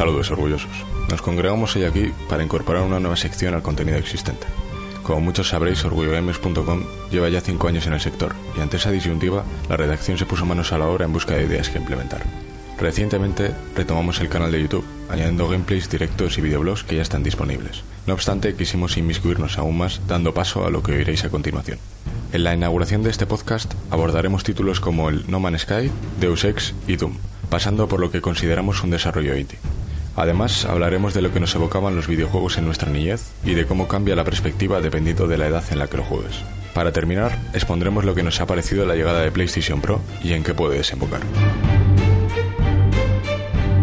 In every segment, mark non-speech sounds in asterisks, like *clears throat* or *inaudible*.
Saludos orgullosos. Nos congregamos hoy aquí para incorporar una nueva sección al contenido existente. Como muchos sabréis, orgullogames.com lleva ya cinco años en el sector y ante esa disyuntiva, la redacción se puso manos a la obra en busca de ideas que implementar. Recientemente retomamos el canal de YouTube, añadiendo gameplays, directos y videoblogs que ya están disponibles. No obstante, quisimos inmiscuirnos aún más, dando paso a lo que oiréis a continuación. En la inauguración de este podcast abordaremos títulos como el No Man's Sky, Deus Ex y Doom, pasando por lo que consideramos un desarrollo indie. Además, hablaremos de lo que nos evocaban los videojuegos en nuestra niñez y de cómo cambia la perspectiva dependiendo de la edad en la que lo juegues. Para terminar, expondremos lo que nos ha parecido la llegada de PlayStation Pro y en qué puede desembocar.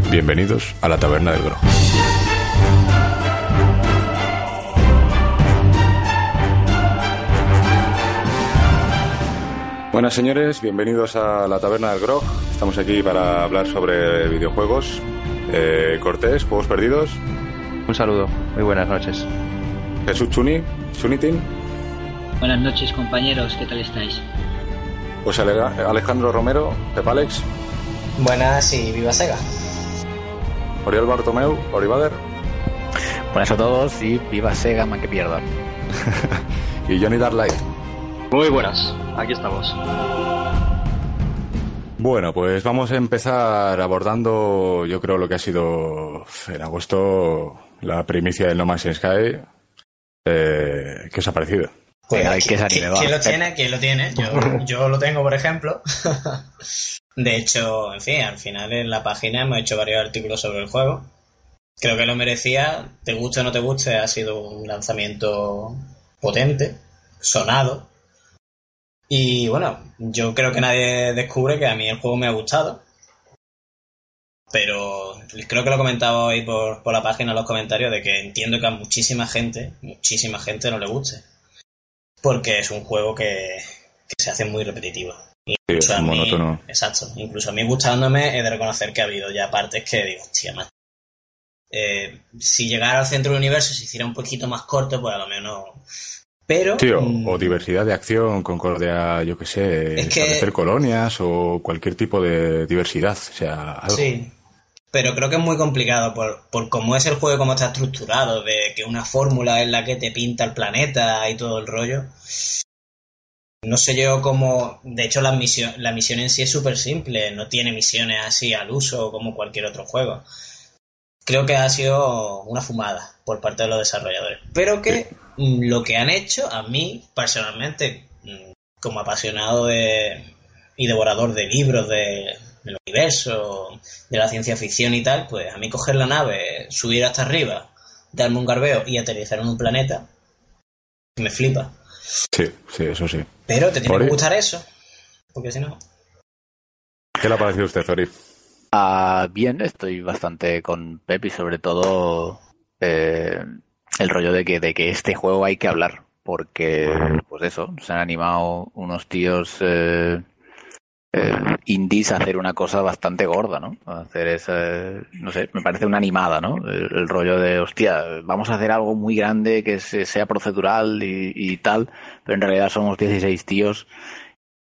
Bienvenidos a la Taberna del Grog. Buenas señores, bienvenidos a la Taberna del Grog. Estamos aquí para hablar sobre videojuegos. Eh, Cortés, Juegos Perdidos. Un saludo, muy buenas noches. Jesús Chuni, Chunitin. Buenas noches compañeros, ¿qué tal estáis? José Alejandro Romero, Pepalex. Buenas y viva Sega. Oriol Bartomeu, Orivader. Buenas a todos y viva Sega, man que pierda. *laughs* y Johnny Darlight. Muy buenas, aquí estamos. Bueno, pues vamos a empezar abordando, yo creo, lo que ha sido en agosto la primicia del No Man's Sky. Eh, ¿Qué os ha parecido? Pues, ¿quién, ¿quién, lo tiene? ¿Quién lo tiene? Yo, *laughs* yo lo tengo, por ejemplo. *laughs* De hecho, en fin, al final en la página hemos hecho varios artículos sobre el juego. Creo que lo merecía, te guste o no te guste, ha sido un lanzamiento potente, sonado. Y bueno, yo creo que nadie descubre que a mí el juego me ha gustado. Pero creo que lo he comentado hoy por, por la página en los comentarios de que entiendo que a muchísima gente, muchísima gente no le guste. Porque es un juego que, que se hace muy repetitivo. Incluso a mí, Exacto. Incluso a mí gustándome he de reconocer que ha habido ya partes que digo, hostia, más. Eh, si llegara al centro del universo se hiciera un poquito más corto, pues a lo menos. Pero. Sí, o, o diversidad de acción, concordia, yo qué sé, Es que- establecer colonias o cualquier tipo de diversidad. O sea, algo. Sí. Pero creo que es muy complicado por, por cómo es el juego cómo está estructurado, de que una fórmula es la que te pinta el planeta y todo el rollo. No sé yo cómo. De hecho, la misión, la misión en sí es súper simple, no tiene misiones así al uso como cualquier otro juego. Creo que ha sido una fumada por parte de los desarrolladores. Pero que mm, lo que han hecho, a mí, personalmente, mm, como apasionado de, y devorador de libros de, del universo, de la ciencia ficción y tal, pues a mí coger la nave, subir hasta arriba, darme un garbeo y aterrizar en un planeta, me flipa. Sí, sí, eso sí. Pero te tiene Ori. que gustar eso, porque si no... ¿Qué le ha parecido a usted, Zori? Ah, bien, estoy bastante con Pep y sobre todo eh, el rollo de que, de que este juego hay que hablar. Porque, pues eso, se han animado unos tíos eh, eh, indies a hacer una cosa bastante gorda, ¿no? A hacer esa, no sé, me parece una animada, ¿no? El, el rollo de, hostia, vamos a hacer algo muy grande que se- sea procedural y, y tal, pero en realidad somos 16 tíos.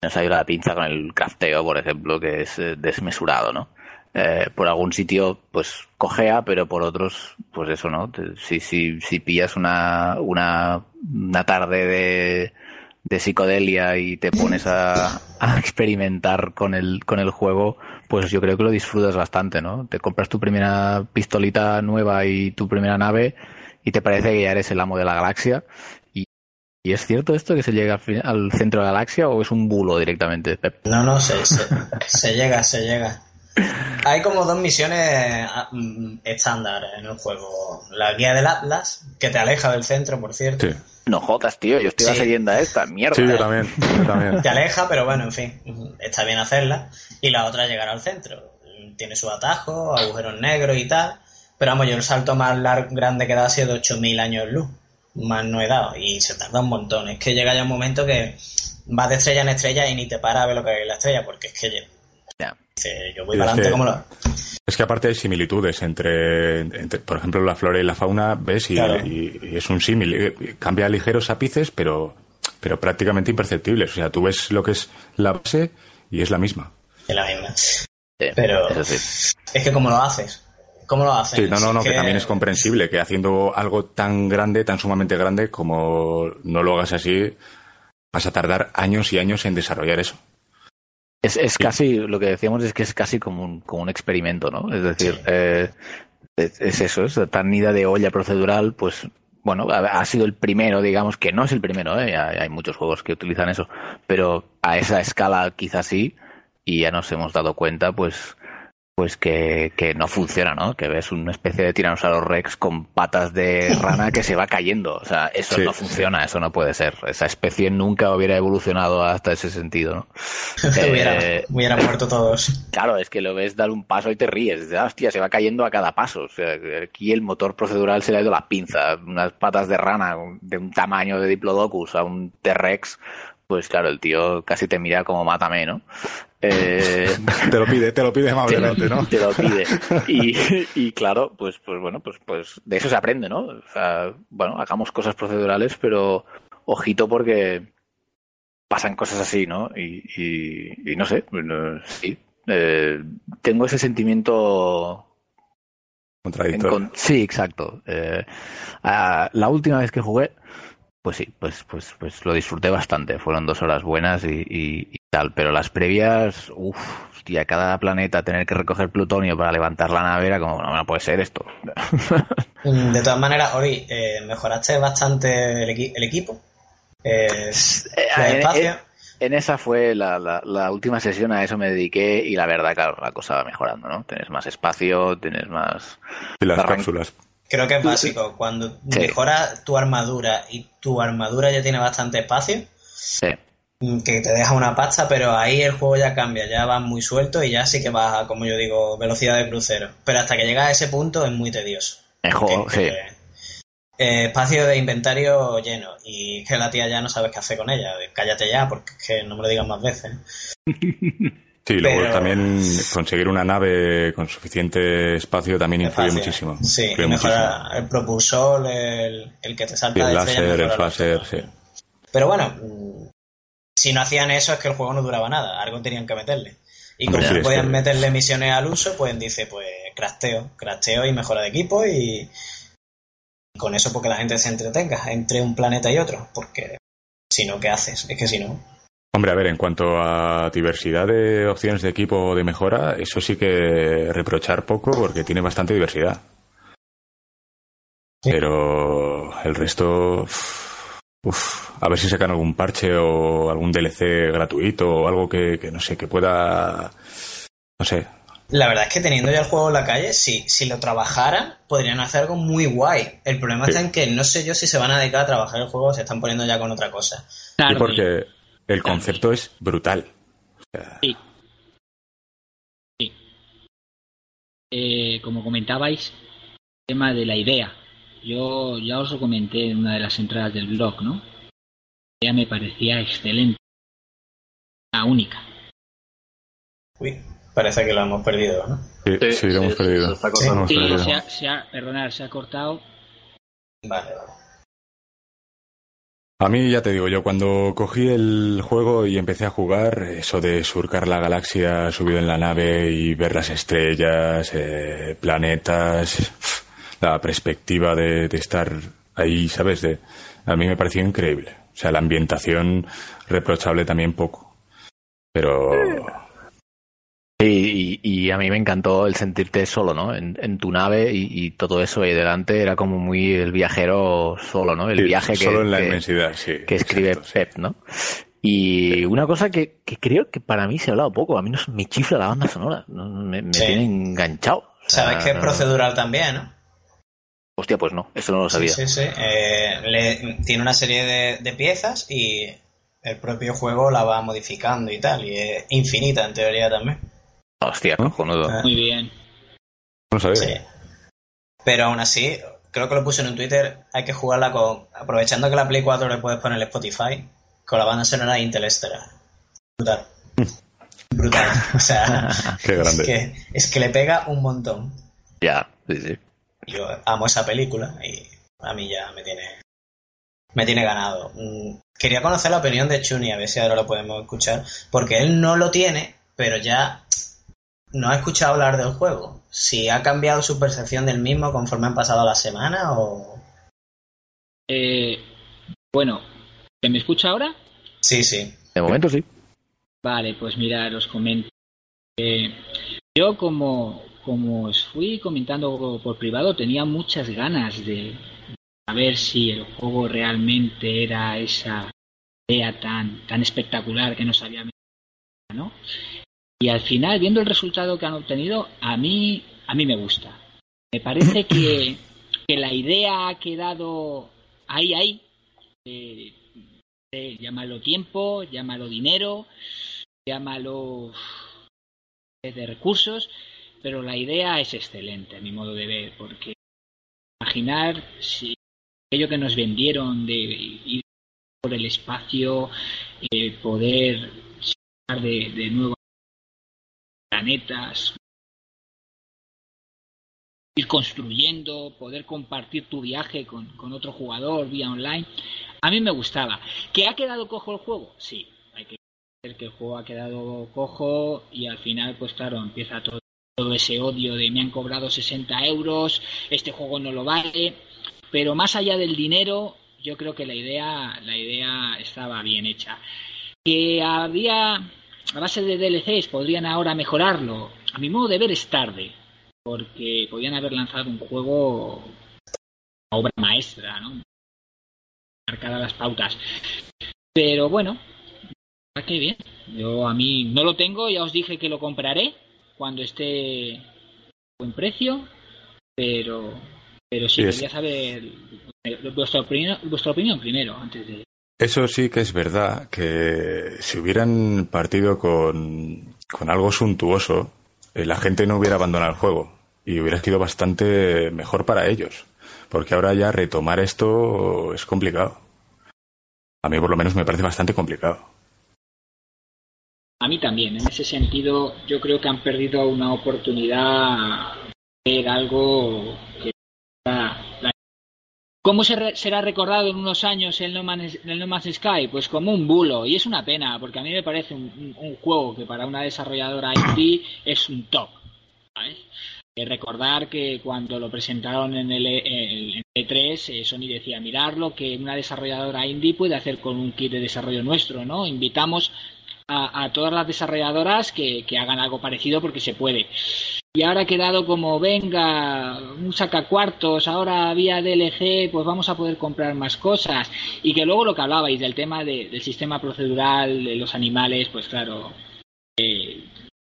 Nos ha ido la pinza con el crafteo, por ejemplo, que es eh, desmesurado, ¿no? Eh, por algún sitio, pues cojea, pero por otros, pues eso, ¿no? Si, si, si pillas una, una, una tarde de, de psicodelia y te pones a, experimentar con el, con el juego, pues yo creo que lo disfrutas bastante, ¿no? Te compras tu primera pistolita nueva y tu primera nave y te parece que ya eres el amo de la galaxia. ¿Y, es cierto esto que se llega al, fin- al centro de la galaxia o es un bulo directamente? No, no, se, se, se llega, se llega. Hay como dos misiones ah, mm, estándar en el juego. La guía del Atlas, que te aleja del centro, por cierto. Sí. No jodas, tío, yo estoy Sí. siguiendo a esta mierda. Sí, yo también. Yo también. *laughs* Te aleja, pero bueno, en fin, está bien hacerla. Y la otra llegar al centro. Tiene su atajo, agujeros negros y tal. Pero vamos, yo el salto más lar- grande que he dado ha sido de 8000 años luz. Más no he dado. Y se tarda un montón. Es que llega ya un momento que vas de estrella en estrella y ni te para a ver lo que hay en la estrella, porque es que. Dice, yo voy para es adelante que- como lo. Es que aparte hay similitudes entre, entre, por ejemplo, la flora y la fauna, ¿ves? Y, Claro. y- y es un símil. Eh, Cambia ligeros ápices, pero, pero prácticamente imperceptibles. O sea, tú ves lo que es la base y es la misma. Es la misma. Sí, Pero- sí. Es que como lo haces. ¿Cómo lo haces? Sí, no, no, no, que también es comprensible que haciendo algo tan grande, tan sumamente grande, como no lo hagas así, vas a tardar años y años en desarrollar eso. Es, es casi, lo que decíamos es que es casi como un, como un experimento, ¿no? Es decir, Sí. eh, es, es eso, es tan ida de olla procedural, pues bueno, ha, ha sido el primero, digamos, que no es el primero, ¿eh? hay, hay muchos juegos que utilizan eso, pero a esa escala quizás sí, y ya nos hemos dado cuenta, pues pues que, que no funciona, ¿no? Que ves una especie de Tyrannosaurus Rex con patas de rana que se va cayendo. O sea, eso Sí, no funciona, eso no puede ser. Esa especie nunca hubiera evolucionado hasta ese sentido, ¿no? *laughs* hubiera, Eh, hubieran muerto todos. Claro, es que lo ves dar un paso y te ríes. "Ah, hostia, se va cayendo a cada paso. O sea, aquí el motor procedural se le ha ido la pinza. Unas patas de rana de un tamaño de Diplodocus a un T-Rex. Pues claro, el tío casi te mira como mátame, ¿no? Eh, *laughs* Te lo pide, te lo pide amablemente, ¿no? te lo pide. Y, *laughs* y claro, pues, pues bueno, pues, pues de eso se aprende, ¿no? O sea, bueno, hagamos cosas procedurales, pero ojito porque pasan cosas así, ¿no? Y, y, y no sé, sí. Eh, tengo ese sentimiento Contradictorio. Sí, exacto. Eh, la última vez que jugué, pues sí, pues, pues, pues lo disfruté bastante. Fueron dos horas buenas y, y- y tal. Pero las previas, uff, hostia, cada planeta tener que recoger plutonio para levantar la nave era como, no, no puede ser esto. Mm, De todas maneras, Ori, eh, mejoraste bastante el, equi- el equipo. Eh, Eh, el espacio. en- en esa fue la, la- la última sesión, a eso me dediqué y la verdad, claro, la cosa va mejorando, ¿no? Tienes más espacio, tienes más... Y las Arran- cápsulas. Creo que es básico. Cuando Sí. mejoras tu armadura y tu armadura ya tiene bastante espacio, Sí. mm, que te deja una pasta, pero ahí el juego ya cambia, ya vas muy suelto y ya sí que vas a, como yo digo, velocidad de crucero. Pero hasta que llegas a ese punto es muy tedioso. Mejor, Porque, sí. eh, espacio de inventario lleno y es que la tía ya no sabes qué hacer con ella. Cállate ya, porque es que no me lo digas más veces. *laughs* Sí, luego Pero- también conseguir una nave con suficiente espacio también influye Espacio. muchísimo. Sí, Influye mejora muchísimo. el propulsor, el, el que te salta Y el de láser, el los- sí. Pero bueno, mm, si no hacían eso es que el juego no duraba nada, algo tenían que meterle. Y como sí, no podían que- meterle misiones al uso, pues dice, pues crasteo, crasteo y mejora de equipo y con eso porque la gente se entretenga entre un planeta y otro, porque si no, ¿qué haces? Es que si no... Hombre, a ver, en cuanto a diversidad de opciones de equipo de mejora, eso sí que reprochar poco porque tiene bastante diversidad. Sí. Pero el resto, uf, a ver si sacan algún parche o algún DLC gratuito o algo que, que no sé, que pueda, no sé. La verdad es que teniendo ya el juego en la calle, si, si lo trabajaran, podrían hacer algo muy guay. El problema Sí. está en que no sé yo si se van a dedicar a trabajar el juego o se están poniendo ya con otra cosa. Y Tarde. porque el concepto es brutal. O sea, Sí. Sí. Eh, como comentabais, el tema de la idea. Yo ya os lo comenté en una de las entradas del blog, ¿no? La idea me parecía excelente. La única. Uy, parece que lo hemos perdido, ¿no? sí, sí, lo hemos se- perdido. se está Sí, ha, se ha- perdonad, se ha cortado. Vale, vale. A mí ya te digo, yo cuando cogí el juego y empecé a jugar, eso de surcar la galaxia subido en la nave y ver las estrellas, eh, planetas, la perspectiva de, estar ahí, ¿sabes? De, a mí me pareció increíble. O sea, la ambientación reprochable también poco. Pero Sí, y, y a mí me encantó el sentirte solo, ¿no? En, en tu nave y, y todo eso ahí delante era como muy el viajero solo, ¿no? El sí, viaje que, solo en la que- inmensidad, sí. que escribe exacto, sí. Pep, ¿no? Y una cosa que, que creo que para mí se ha hablado poco, a mí no me chifla la banda sonora, no- me, me Sí. tiene enganchado. O sea, Sabes que es no- procedural también, ¿no? Hostia, pues no, eso no lo sabía. Sí, sí, sí. Eh, le- tiene una serie de, de piezas y el propio juego la va modificando y tal. Y es infinita en teoría también. Hostia, cojonudo. Muy bien. No sabía. Sí. Pero aún así, creo que lo puse en un Twitter, hay que jugarla con. Aprovechando que la Play 4 le puedes poner el Spotify, con la banda sonora de Interstellar. Brutal. *laughs* Brutal. O sea, *laughs* Qué grande. es que, es que le pega un montón. Ya, sí, sí. Yo amo esa película y a mí ya me tiene me tiene ganado. Mm, Quería conocer la opinión de Chuni, a ver si ahora lo podemos escuchar, porque él no lo tiene, pero ya no ha escuchado hablar del juego. Si ha cambiado su percepción del mismo conforme han pasado las semanas o... Eh, bueno, ¿se me escucha ahora? Sí, sí. De momento sí. Vale, pues mira, os comento. Eh, yo como, como os fui comentando por privado, tenía muchas ganas de saber si el juego realmente era esa idea tan, tan espectacular que nos había metido, ¿no? Y al final, viendo el resultado que han obtenido, a mí, a mí me gusta. Me parece que, que la idea ha quedado ahí, ahí. Llámalo tiempo, llámalo dinero, llámalo eh, de recursos, pero la idea es excelente, a mi modo de ver, porque imaginar si aquello que nos vendieron de ir por el espacio, eh, poder de, de nuevo planetas, ir construyendo, poder compartir tu viaje con, con otro jugador vía online, a mí me gustaba. ¿Que ha quedado cojo el juego? Sí, hay que ver que el juego ha quedado cojo y al final, pues claro, empieza todo, todo ese odio de me han cobrado 60 euros, este juego no lo vale, pero más allá del dinero, yo creo que la idea, la idea estaba bien hecha. Que había, a base de DLCs, podrían ahora mejorarlo. A mi modo de ver es tarde, porque podían haber lanzado un juego obra maestra, ¿no? Marcadas las pautas. Pero bueno, ah, qué bien. Yo a mí no lo tengo, ya os dije que lo compraré cuando esté a buen precio, pero pero sí, Sí, quería saber vuestra opinión, vuestra opinión primero, antes de... Eso sí que es verdad, que si hubieran partido con, con algo suntuoso, eh, la gente no hubiera abandonado el juego y hubiera sido bastante mejor para ellos. Porque ahora ya retomar esto es complicado. A mí por lo menos me parece bastante complicado. A mí también, en ese sentido, yo creo que han perdido una oportunidad de ver algo que la- ¿Cómo será recordado en unos años el no, Man's, el no Sky? Pues como un bulo, y es una pena, porque a mí me parece un, un- juego que para una desarrolladora indie es un top. Eh, recordar que cuando lo presentaron en el, E- en el E3, eh, Sony decía, mirar lo que una desarrolladora indie puede hacer con un kit de desarrollo nuestro, ¿no? Invitamos a, todas las desarrolladoras que hagan algo parecido porque se puede. Y ahora ha quedado como, venga, un sacacuartos, ahora vía DLC, pues vamos a poder comprar más cosas. Y que luego lo que hablabais del tema de- del sistema procedural, de los animales, pues claro, eh,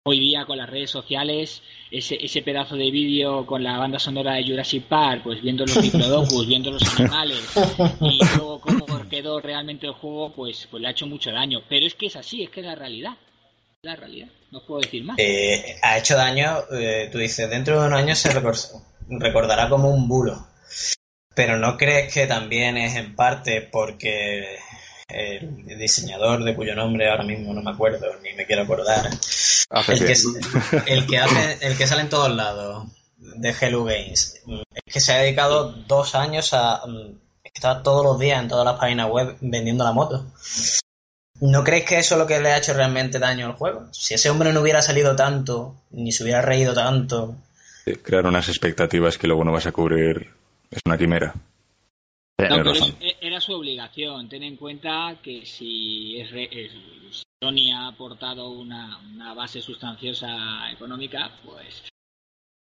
hoy día con las redes sociales, ese, ese pedazo de vídeo con la banda sonora de Jurassic Park, pues viendo los diplodocus, *laughs* viendo los animales, y luego cómo quedó realmente el juego, pues, pues le ha hecho mucho daño. Pero es que es así, es que es la realidad. La realidad, no puedo decir más. Eh, ha hecho daño, eh, tú dices, dentro de unos años se recor- recordará como un bulo. Pero ¿no crees que también es en parte porque el diseñador de cuyo nombre ahora mismo no me acuerdo ni me quiero acordar Hace el que, el que hace el que sale en todos lados de Hello Games es que se ha dedicado dos años a mm, estar todos los días en todas las páginas web vendiendo la moto ¿No crees que eso es lo que le ha hecho realmente daño al juego? Si ese hombre no hubiera salido tanto, ni se hubiera reído tanto. Crear unas expectativas que luego no vas a cubrir es una quimera. No, pero es- era su obligación. Ten en cuenta que si es, re- es- Sony ha aportado una, una base sustanciosa económica, pues.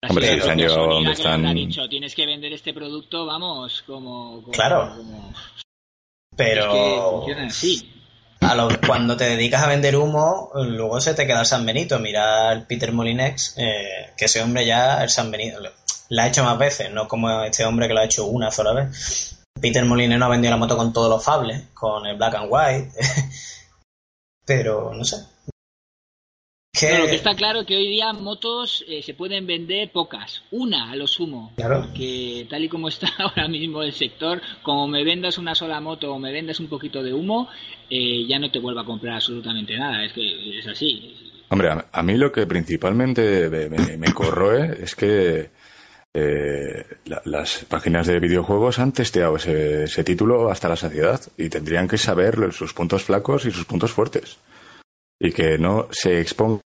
Hombre, si se han llegado a Sony donde están- dicho, tienes que vender este producto, vamos, como. como- Claro. como- Pero. Es que funciona así. A lo- cuando te dedicas a vender humo, luego se te queda el San Benito. Mira al Peter Molinex, eh, que ese hombre ya, el San Benito, la ha hecho más veces, no como este hombre que lo ha hecho una sola vez. Peter Molinex no ha vendido la moto con todos los fables, con el black and white, *laughs* pero no sé. Que, Pero lo que está claro es que hoy día motos eh, se pueden vender pocas, una a lo sumo. Claro. Que tal y como está *laughs* ahora mismo el sector, como me vendas una sola moto o me vendas un poquito de humo, eh, ya no te vuelvo a comprar absolutamente nada. Es que es así. Hombre, a, a mí lo que principalmente me, me- me corroe es que eh, la- las páginas de videojuegos han testeado ese, ese título hasta la saciedad y tendrían que saber sus puntos flacos y sus puntos fuertes. Y que no se exponga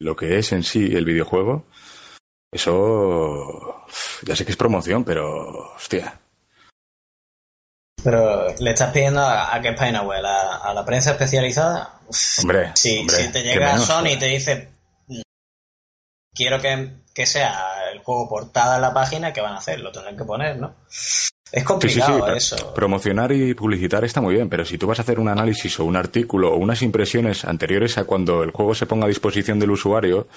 lo que es en sí el videojuego. Eso ya sé que es promoción, pero hostia. Pero le estás pidiendo a, a qué página web, a, a la prensa especializada. Uf, Hombre, si, hombre, si te llega menos, Sony y te dice, "Mm, quiero que, que sea el juego portada en la página, ¿qué van a hacer? Lo tendrán que poner, ¿no? Es Sí, sí, sí, complicado eso. Promocionar y publicitar está muy bien, pero si tú vas a hacer un análisis o un artículo o unas impresiones anteriores a cuando el juego se ponga a disposición del usuario,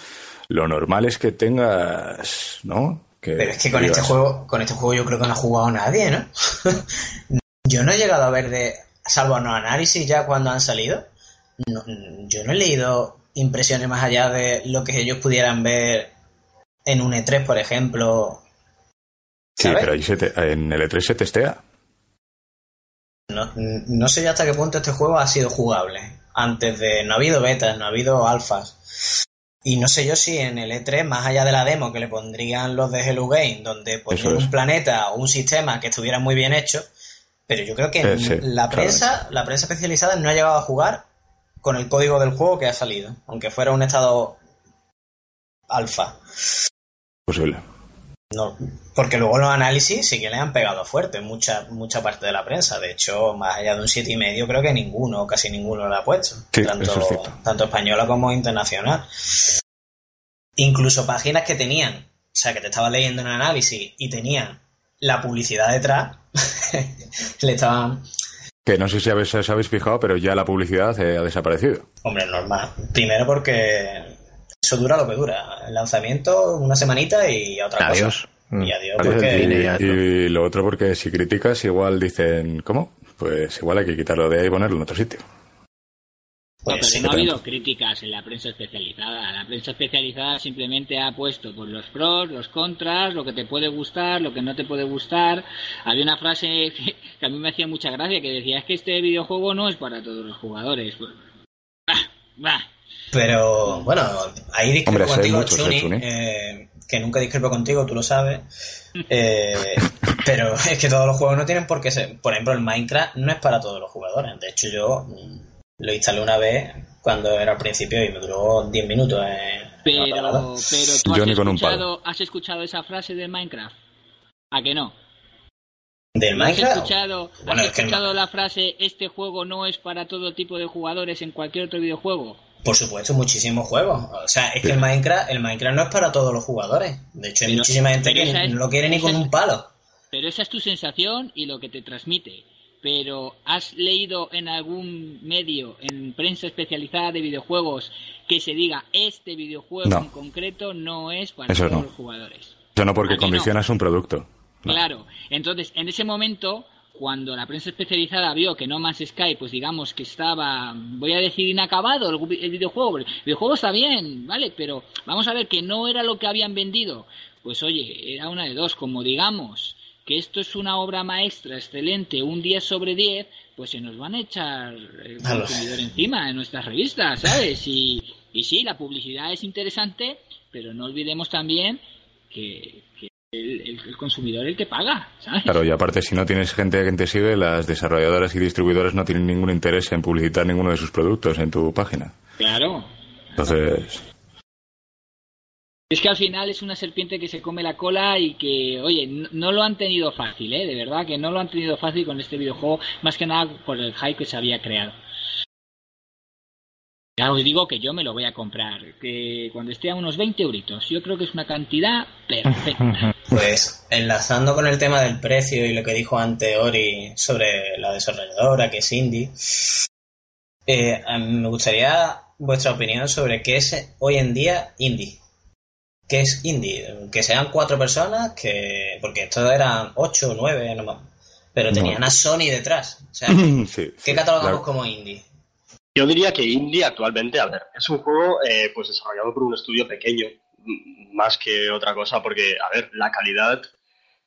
lo normal es que tengas, ¿no? Que Pero es que con digas, este juego, con este juego yo creo que no ha jugado nadie, ¿no? *laughs* yo no he llegado a ver de, salvo los análisis ya cuando han salido, no- yo no he leído impresiones más allá de lo que ellos pudieran ver en un E3, por ejemplo. Sí, ¿sabes? pero ahí se te- en el E3 se testea. No, no sé ya hasta qué punto este juego ha sido jugable. Antes de. No ha habido betas, no ha habido alfas. Y no sé yo si en el E3, más allá de la demo que le pondrían los de Hello Game, donde ponían un planeta o un sistema que estuviera muy bien hecho, pero yo creo que Eh, sí, la prensa, la prensa especializada no ha llegado a jugar con el código del juego que ha salido, aunque fuera un estado alfa. Posible. No, porque luego los análisis sí que le han pegado fuerte, mucha, mucha parte de la prensa. De hecho, más allá de un siete y medio, creo que ninguno, casi ninguno lo ha puesto. Sí, tanto, es tanto española como internacional. Incluso páginas que tenían, o sea, que te estaban leyendo un análisis y tenían la publicidad detrás, *laughs* le estaban, Que no sé si habéis, os habéis fijado, pero ya la publicidad eh, ha desaparecido. hombre, normal. Primero porque eso dura lo que dura. El lanzamiento, una semanita y a otra Adiós. cosa. Y adiós, Adiós, porque... ya. Y lo otro porque si criticas igual dicen, ¿cómo? Pues igual hay que quitarlo de ahí y ponerlo en otro sitio. No, Pues pero sí, no ha pero- habido críticas en la prensa especializada. La prensa especializada simplemente ha puesto pues, los pros, los contras, lo que te puede gustar, lo que no te puede gustar. Había una frase que, que a mí me hacía mucha gracia que decía es que este videojuego no es para todos los jugadores. Pues, bah, bah. Pero bueno, ahí discrepo Hombre, contigo, ¿eh, Chuni, eh, que nunca discrepo contigo, tú lo sabes. Eh, *laughs* pero es que todos los juegos no tienen por qué ser. Por ejemplo, el Minecraft no es para todos los jugadores. De hecho, yo mm, lo instalé una vez cuando era al principio y me duró 10 minutos. en- en Pero, pero tú Yo has ni con un escuchado, has escuchado esa frase del Minecraft. ¿A que no? ¿Del ¿Has Minecraft? escuchado, has Bueno, es que el escuchado la frase este juego no es para todo tipo de jugadores en cualquier otro videojuego? Por supuesto, muchísimos juegos. O sea, es que el Minecraft, el Minecraft no es para todos los jugadores. De hecho, hay Pero- muchísima gente que esa es- no lo quiere ni con es- un palo. Pero esa es tu sensación y lo que te transmite. Pero ¿has leído en algún medio, en prensa especializada de videojuegos, que se diga este videojuego No. en concreto no es para Eso todos no. los jugadores? Eso no porque ¿A que no? condicionas un producto. No. Claro. Entonces, en ese momento, cuando la prensa especializada vio que No Man's Sky, pues digamos que estaba, voy a decir, inacabado el, videojuego. El videojuego está bien, ¿vale? Pero vamos a ver que no era lo que habían vendido. Pues oye, era una de dos. Como digamos que esto es una obra maestra excelente, un 10 sobre 10, pues se nos van a echar el los- consumidor encima en nuestras revistas, ¿sabes? Y, y sí, la publicidad es interesante, pero no olvidemos también que el, el- el consumidor es el que paga, ¿sabes? Claro, y aparte, si no tienes gente que te sigue, las desarrolladoras y distribuidoras no tienen ningún interés en publicitar ninguno de sus productos en tu página. Claro. Entonces, Es que al final es una serpiente que se come la cola y que, oye, no, no lo han tenido fácil, ¿eh? De verdad que no lo han tenido fácil con este videojuego, más que nada por el hype que se había creado. Ya os digo que yo me lo voy a comprar, que cuando esté a unos 20 euritos, yo creo que es una cantidad perfecta. *laughs* Pues enlazando con el tema del precio y lo que dijo antes Ori sobre la desarrolladora, que es indie, Eh, me gustaría vuestra opinión sobre qué es hoy en día indie. ¿Qué es indie? Que sean cuatro personas, que porque estos eran ocho o nueve, no más. Pero tenían a Sony detrás. O sea, *clears throat* ¿qué catalogamos como indie? Yo diría que indie actualmente, a ver, es un juego eh, pues desarrollado por un estudio pequeño, más que otra cosa, porque, a ver, la calidad,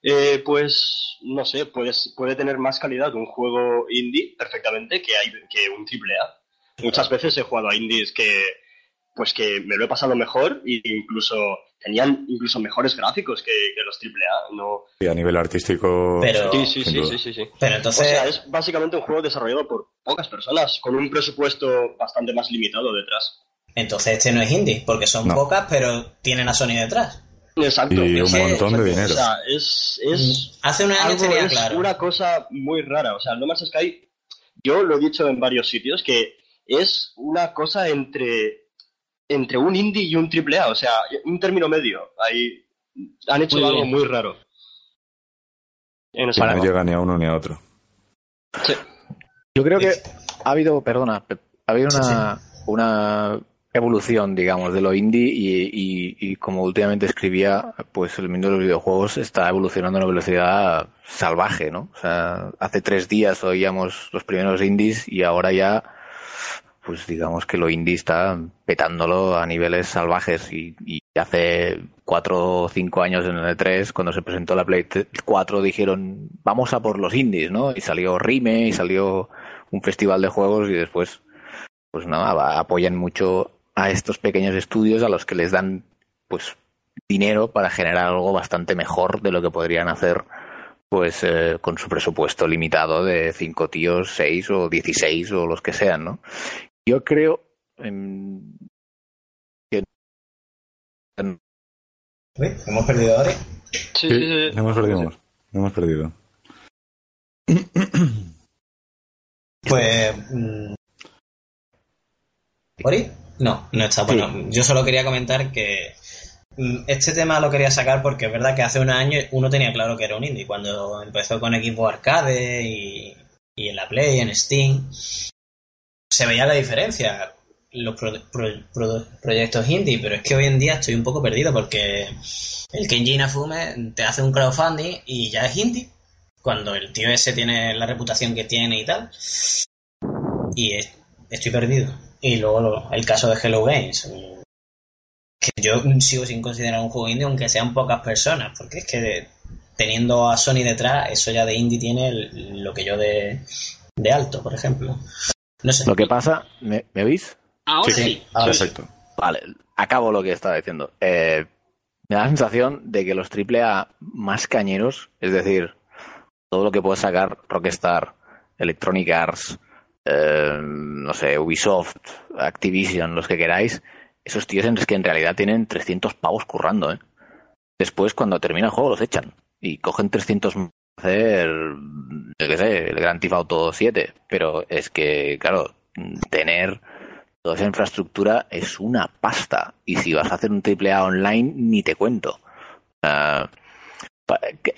eh, pues, no sé, puedes, puede tener más calidad un juego indie perfectamente que, hay, que un triple A. Muchas veces he jugado a indies que, pues que me lo he pasado mejor e incluso tenían incluso mejores gráficos que, los AAA, ¿no? Y a nivel artístico... Pero, sí, sí, sí, sí, sí, Pero entonces... O sea, es básicamente un juego desarrollado por pocas personas, con un presupuesto bastante más limitado detrás. Entonces este no es indie, porque son pocas, pero tienen a Sony detrás. Exacto. Y un montón de dinero. O sea, es... es mm, Hace un año es una cosa muy rara. O sea, No Man's Sky, yo lo he dicho en varios sitios, que es una cosa entre entre un indie y un triple A, o sea, un término medio. Ahí han hecho algo muy raro. En no llega ni a uno ni a otro. Yo creo que ha habido, perdona, ha habido una, una evolución, digamos, de lo indie y, y, como últimamente escribía, pues el mundo de los videojuegos está evolucionando a una velocidad salvaje, ¿no? O sea, hace tres días oíamos los primeros indies y ahora ya pues digamos que lo indie está petándolo a niveles salvajes y, hace cuatro o cinco años en el E3 cuando se presentó la Play 4 dijeron vamos a por los indies, ¿no? Y salió Rime y salió un festival de juegos y después pues nada, apoyan mucho a estos pequeños estudios a los que les dan pues dinero para generar algo bastante mejor de lo que podrían hacer pues eh, con su presupuesto limitado de cinco tíos, seis o dieciséis o los que sean, ¿no? Yo creo que... ¿Hemos perdido a Sí, sí, sí. Hemos perdido. Hemos perdido. *clears throat* Pues... Mm, ¿Ori? No, no está. Bueno, yo solo quería comentar que mm, este tema lo quería sacar porque es verdad que hace un año uno tenía claro que era un indie. Cuando empezó con equipo arcade y, y en la Play, en Steam, se veía la diferencia los proyectos indie, pero es que hoy en día estoy un poco perdido porque el Kenji Inafume te hace un crowdfunding y ya es indie, cuando el tío ese tiene la reputación que tiene y tal. Y estoy perdido. Y luego el caso de Hello Games, que yo sigo sin considerar un juego indie aunque sean pocas personas, porque es que teniendo a Sony detrás, eso ya de indie tiene lo que yo de alto, por ejemplo. Lo que pasa, ¿me, ¿me oís? Ahora sí. Perfecto. Vale, acabo lo que estaba diciendo. Eh, me da la sensación de que los AAA más cañeros, es decir, todo lo que puede sacar Rockstar, Electronic Arts, eh, no sé, Ubisoft, Activision, los que queráis, esos tíos es que en realidad tienen 300 pavos currando, ¿eh? Después, cuando termina el juego, los echan y cogen 300 hacer, yo qué sé, el Grand Theft Auto 7, pero es que, claro, tener toda esa infraestructura es una pasta. Y si vas a hacer un triple A online, ni te cuento.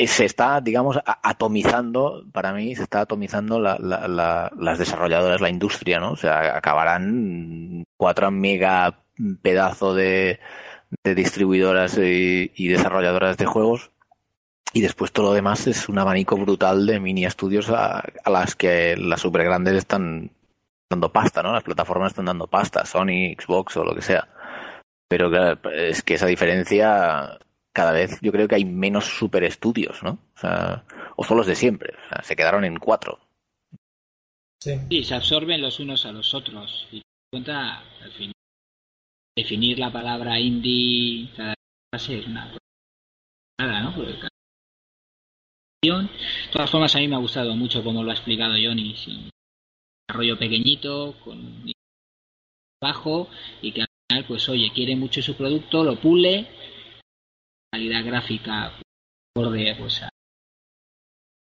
se está, digamos, atomizando, para mí, se está atomizando la, la, las desarrolladoras, la industria, ¿no? O sea, acabarán cuatro mega pedazo de, de distribuidoras y desarrolladoras de juegos y después todo lo demás es un abanico brutal de mini estudios a, las que las super grandes están dando pasta, ¿no? Las plataformas están dando pasta, Sony, Xbox o lo que sea. Pero claro, es que esa diferencia cada vez yo creo que hay menos super estudios, ¿no? O sea, o son los de siempre. O sea, se quedaron en cuatro. Sí. sí, se absorben los unos a los otros. Y cuenta, al final, definir la palabra indie cada vez es una nada, ¿no? Porque de todas formas, a mí me ha gustado mucho como lo ha explicado Johnny, sin desarrollo pequeñito, con bajo, y que al final, pues oye, quiere mucho su producto, lo pule, calidad gráfica acorde pues a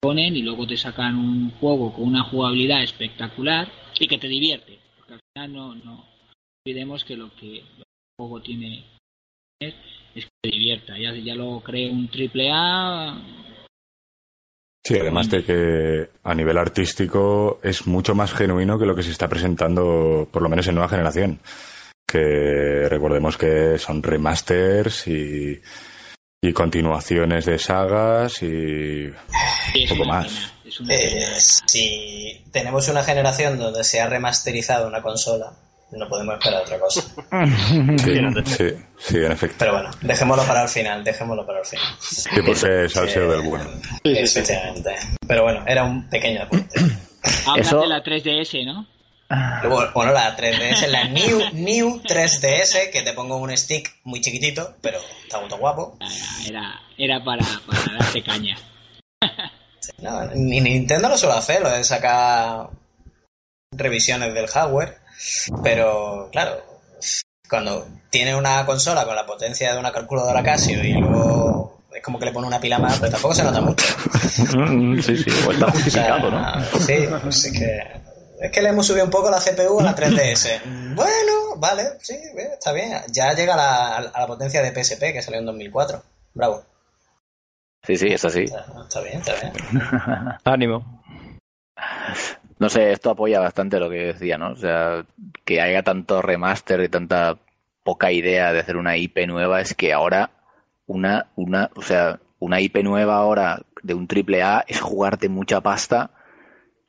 ponen y luego te sacan un juego con una jugabilidad espectacular y que te divierte. Porque al final no, no olvidemos que lo que el juego tiene es que te divierta. Ya, ya lo cree un triple A Sí, además de que a nivel artístico es mucho más genuino que lo que se está presentando, por lo menos en nueva generación. Que recordemos que son remasters y, y continuaciones de sagas y es poco más. una Eh, si tenemos una generación donde se ha remasterizado una consola, no podemos esperar otra cosa. *laughs* Sí, sí, sí, en efecto. Pero bueno, dejémoslo para el final, dejémoslo para el final. Sí, porque es salseo del bueno. Efectivamente. Pero bueno, era un pequeño apunte. Hablas eso- de la 3DS, ¿no? Bueno, la 3DS, la New, New 3DS, que te pongo un stick muy chiquitito, pero está muy guapo. Era, era para, para darte caña. *laughs* No, ni Nintendo lo suele hacer, lo de sacar revisiones del hardware, pero claro, cuando tiene una consola con la potencia de una calculadora Casio y luego es como que le pone una pila más, pero tampoco se nota mucho. Sí, sí, o está *laughs* O sea, justificado, ¿no? Sí, pues es que, es que le hemos subido un poco la CPU a la 3DS. Mm, Bueno, vale, sí, está bien. Ya llega a la, a la potencia de PSP que salió en 2004. Bravo. Sí, sí, es así. Está, está bien, está bien. *laughs* Ánimo. No sé, esto apoya bastante lo que decía, ¿no? O sea, que haya tanto remaster y tanta poca idea de hacer una IP nueva es que ahora una, una, o sea, una IP nueva ahora de un triple A es jugarte mucha pasta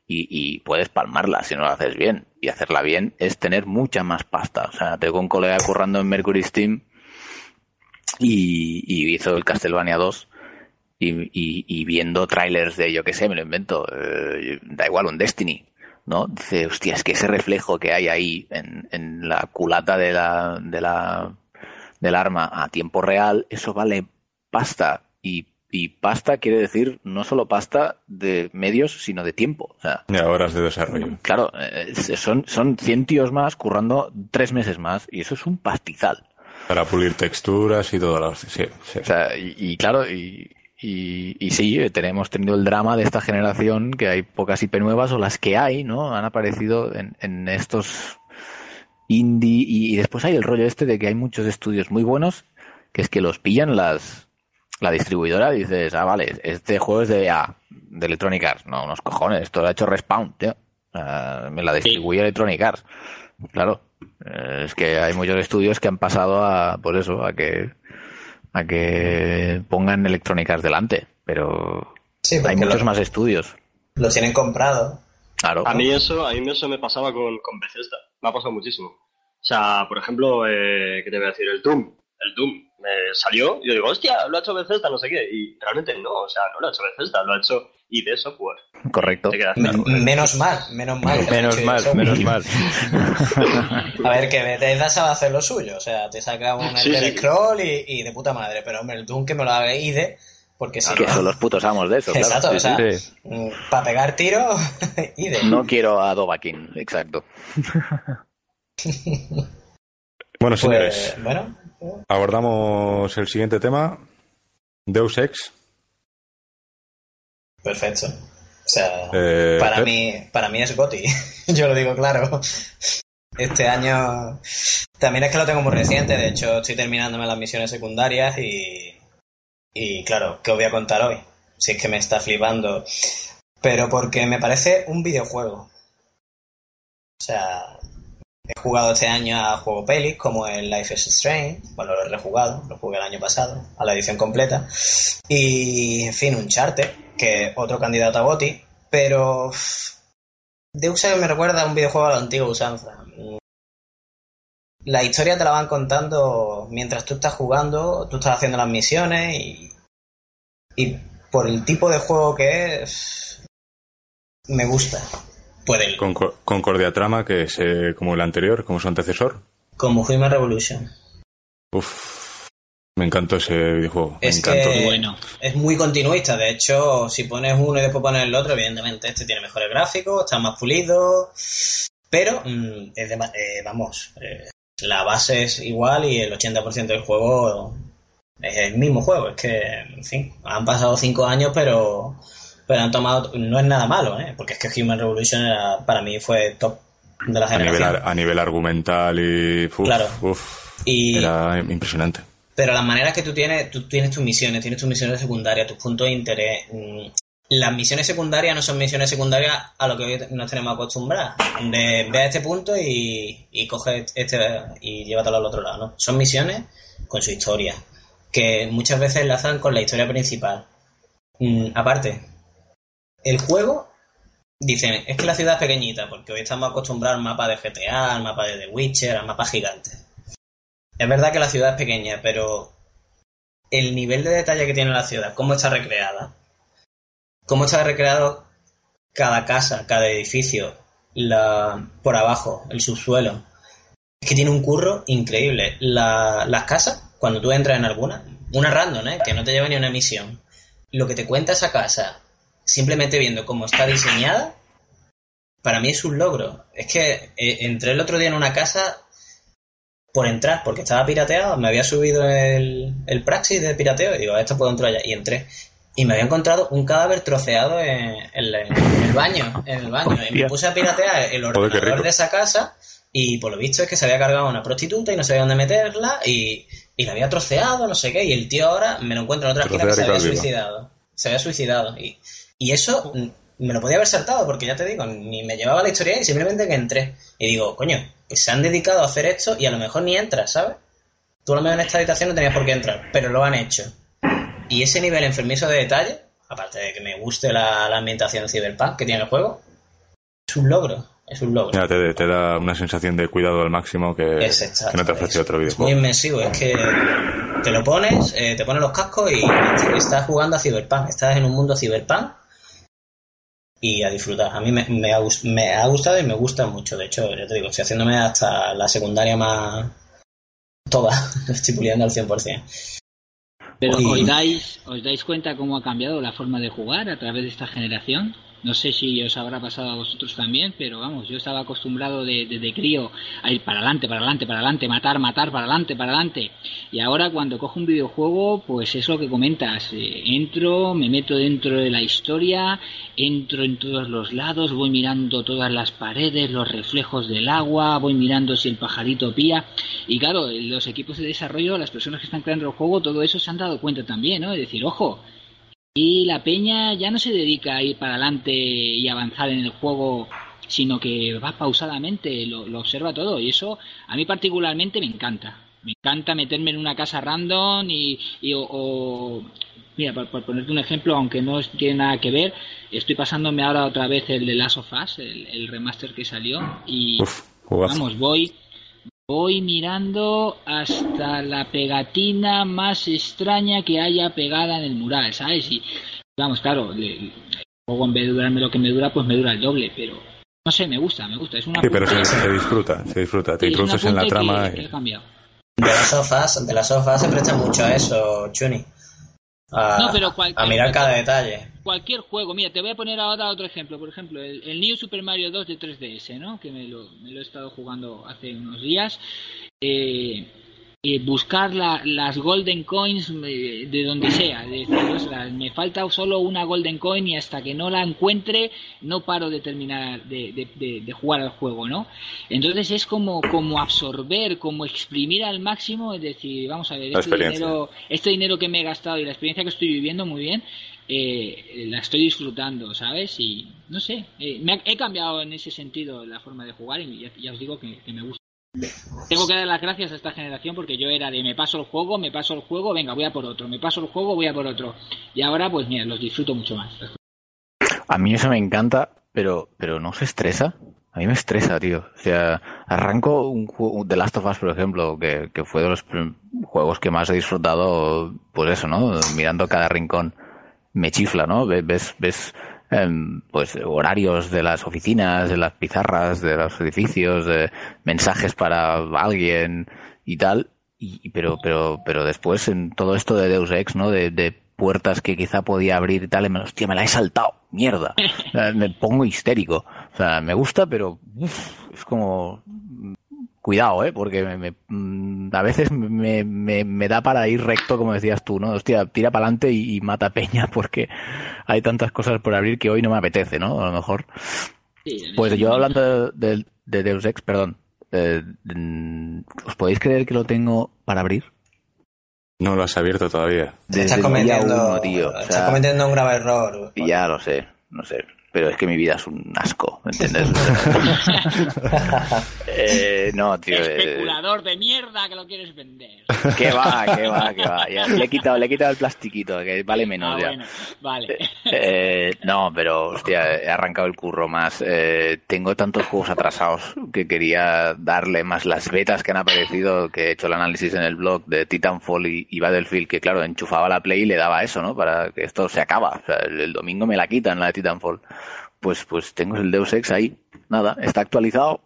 y, puedes palmarla si no lo haces bien. Y hacerla bien es tener mucha más pasta. O sea, tengo un colega currando en Mercury Steam y, y hizo el Castlevania 2 y, y- y viendo trailers de, yo qué sé, me lo invento, eh, da igual, un Destiny, ¿no? Dice, hostia, es que ese reflejo que hay ahí en, en la culata de la, de la, del arma a tiempo real, eso vale pasta. Y, y pasta quiere decir no solo pasta de medios, sino de tiempo. O sea, Y horas de desarrollo. claro, eh, son, son 100 tíos más currando tres meses más y eso es un pastizal. Para pulir texturas y todo lo sí, sí. O sea, y, y claro, y, y, y sí, eh, tenemos tenido el drama de esta generación, que hay pocas IP nuevas, o las que hay, ¿no? Han aparecido en, en estos indie, y, y después hay el rollo este de que hay muchos estudios muy buenos, que es que los pillan las la distribuidora y dices, ah, vale, este juego es de, ah, de Electronic Arts. No, unos cojones, esto lo ha hecho Respawn, tío. Me la distribuye Electronic Arts. Claro, es que hay muchos estudios que han pasado a, por eso, a que a que pongan Electronic Arts delante, pero Sí, hay muchos lo, más estudios. lo tienen comprado. Claro. A mí eso, a mí eso me pasaba con, con Bethesda. Me ha pasado muchísimo. O sea, por ejemplo, eh, ¿qué te voy a decir? El Doom. El Doom me salió y yo digo, hostia, lo ha hecho Bethesda, no sé qué. Y realmente no, o sea, no lo ha hecho Bethesda, lo ha hecho ID Software. Correcto. Te quedas Me- claro, ¿eh? menos mal, menos mal. Menos mal, eso. menos mal. A ver, que Bethesda sabe hacer lo suyo. O sea, te saca un Sí, sí. Scroll y, y de puta madre. Pero hombre, el Doom que me lo haga IDE, porque si que son los putos amos de eso, claro. Exacto, Sí, o sea, sí. para pegar tiro, *laughs* IDE. No quiero a Dovahkiin, exacto. *laughs* Bueno, Pues, señores, bueno, abordamos el siguiente tema. Deus Ex. perfecto. O sea, Eh, para Pep. mí, para mí es Goti. *laughs* Yo lo digo claro. Este año también es que lo tengo muy reciente. De hecho, estoy terminándome las misiones secundarias y, y claro, ¿qué os voy a contar hoy? Si es que me está flipando. Pero porque me parece un videojuego. O sea, he jugado este año a juego pelis como el Life is Strange. Bueno, lo he rejugado, lo jugué el año pasado, a la edición completa. Y, en fin, un charter, que otro candidato a Goti. Pero Deus Ex me recuerda a un videojuego a la antigua usanza. La historia te la van contando mientras tú estás jugando, tú estás haciendo las misiones y, y por el tipo de juego que es, me gusta. Puede el, Concor- Concordia Trama, que es eh, como el anterior, como su antecesor. como Human Revolution. Uf, me encantó ese videojuego. Me Es encantó. que Bueno. es muy continuista. De hecho, si pones uno y después pones el otro, evidentemente este tiene mejores gráficos, está más pulido. Pero, mm, es de, eh, vamos, eh, la base es igual y el 80% del juego es el mismo juego. Es que, en fin, han pasado cinco años, pero, pero han tomado. No es nada malo, ¿eh? Porque es que Human Revolution era- para mí fue top de la a, nivel, generación. a nivel argumental y. Uf, Claro. uf, Y- Era impresionante. Pero las maneras que tú tienes, tú tienes tus misiones, tienes tus misiones secundarias, tus puntos de interés. mm, las misiones secundarias no son misiones secundarias a lo que hoy nos tenemos acostumbrados. De ve a este punto y, y coge este y llévatelo al otro lado, ¿no? Son misiones con su historia, que muchas veces enlazan con la historia principal. Mm, aparte, el juego, dicen, es que la ciudad es pequeñita, porque hoy estamos acostumbrados al mapa de GTA, al mapa de The Witcher, al mapa gigante. Es verdad que la ciudad es pequeña, pero el nivel de detalle que tiene la ciudad, cómo está recreada, cómo está recreado cada casa, cada edificio, la, por abajo, el subsuelo. Es que tiene un curro increíble. las casas, cuando tú entras en alguna, una random, ¿eh? que no te lleva ni una misión, lo que te cuenta esa casa, simplemente viendo cómo está diseñada, para mí es un logro. Es que eh, entré el otro día en una casa por entrar, porque estaba pirateado, me había subido el, el praxis de pirateo y digo, esto puedo entrar allá. Y entré y me había encontrado un cadáver troceado en, el baño, en el baño. Y me puse a piratear el ordenador de esa casa y por lo visto es que se había cargado una prostituta y no sabía dónde meterla y, y la había troceado, no sé qué, y el tío ahora me lo encuentro en otra esquina que se había suicidado. Se había suicidado. Y, y eso me lo podía haber saltado porque ya te digo, ni me llevaba la historia y simplemente que entré. Y digo, coño, que se han dedicado a hacer esto y a lo mejor ni entras, ¿sabes? Tú a lo mejor en esta habitación no tenías por qué entrar, pero lo han hecho. Y ese nivel enfermizo de detalle, aparte de que me guste la, ambientación cyberpunk que tiene el juego, es un logro. Es un logro. te, da una sensación de cuidado al máximo que, no te ofrece otro videojuego. Es muy inmersivo, es que te lo pones, eh, te pones los cascos y estás jugando a Cyberpunk. Estás en un mundo Cyberpunk y a disfrutar. A mí me, me, ha, me, ha, gustado y me gusta mucho. De hecho, ya te digo, estoy haciéndome hasta la secundaria más. toda. *laughs* estoy puliendo al 100%. Pero ¿os, dais, ¿os dais cuenta cómo ha cambiado la forma de jugar a través de esta generación? No sé si os habrá pasado a vosotros también, pero vamos, yo estaba acostumbrado desde de, crío a ir para adelante, para adelante, para adelante, matar, matar, para adelante, para adelante. Y ahora cuando cojo un videojuego, pues es lo que comentas. Eh, entro, me meto dentro de la historia, entro en todos los lados, voy mirando todas las paredes, los reflejos del agua, voy mirando si el pajarito pía. Y claro, los equipos de desarrollo, las personas que están creando el juego, todo eso se han dado cuenta también, ¿no? Es decir, ojo, y la peña ya no se dedica a ir para adelante y avanzar en el juego, sino que va pausadamente, lo, observa todo. Y eso a mí particularmente me encanta. Me encanta meterme en una casa random y, o, Mira, por, ponerte un ejemplo, aunque no tiene nada que ver, estoy pasándome ahora otra vez el de Last of Us, el, remaster que salió, y vamos, voy Voy mirando hasta la pegatina más extraña que haya pegada en el mural, ¿sabes? Y vamos, claro, el juego en vez de durarme lo que me dura, pues me dura el doble, pero no sé, me gusta, me gusta. Es una sí, pero se, disfruta, se disfruta, te introduces en la trama. y... De las sofás, de las sofás se presta mucho a eso, Chuni. A, pero a mirar cada detalle cualquier juego, mira, te voy a poner ahora otro ejemplo, por ejemplo, el, New Super Mario 2 de 3DS, ¿no? Que me lo, me lo he estado jugando hace unos días. Eh, buscar las golden coins eh, de donde sea. me falta solo una golden coin y hasta que no la encuentre no paro de terminar de, jugar al juego, ¿no? Entonces es como, como absorber, como exprimir al máximo, es decir, vamos a ver, este dinero, este dinero que me he gastado y la experiencia que estoy viviendo muy bien, eh, la estoy disfrutando, ¿sabes? Y no sé, eh, me he cambiado en ese sentido la forma de jugar y ya, os digo que, me gusta. Tengo que dar las gracias a esta generación porque yo era de me paso el juego, me paso el juego, venga, voy a por otro, me paso el juego, voy a por otro. Y ahora, pues mira, los disfruto mucho más. A mí eso me encanta, pero, pero no se estresa. A mí me estresa, tío. O sea, arranco un juego, The Last of Us, por ejemplo, que, que fue de los juegos que más he disfrutado, pues eso, ¿no? Mirando cada rincón me chifla, ¿no? Ves, ves em, pues horarios de las oficinas, de las pizarras, de los edificios, de mensajes para alguien y tal. Y, pero, pero, pero después en todo esto de Deus Ex, ¿no? De, de puertas que quizá podía abrir y tal, y me, hostia, me la he saltado, mierda. *laughs* me pongo histérico. O sea, me gusta, pero es como cuidado, ¿eh? Porque me, mm, a veces me, me, da para ir recto, como decías tú, ¿no? Hostia, tira para adelante y, mata peña *laughs* porque hay tantas cosas por abrir que hoy no me apetece, ¿no? A lo mejor. pues yo hablando de, Deus Ex, perdón, eh, mm, ¿os podéis creer que lo tengo para abrir? No lo has abierto todavía. Estás cometiendo, uno, tío. O estás cometiendo un grave error. Ya lo sé, no sé. Pero es que mi vida es un asco, ¿me entiendes? *laughs* eh, no, tío. eh, Especulador de mierda que lo quieres vender. que va, que va, que va. Ya, le, he quitado, le he quitado el plastiquito, que vale menos Ah, ya. bueno, vale. Eh, no, pero hostia, he arrancado el curro más. Eh, tengo tantos juegos atrasados que quería darle más las betas que han aparecido, que he hecho el análisis en el blog de Titanfall y, y Battlefield, que claro, enchufaba la Play y le daba eso, ¿no? Para que esto se acaba. O sea, el, el domingo me la quitan la de Titanfall. Pues, pues tengo el Deus Ex ahí. Nada, está actualizado.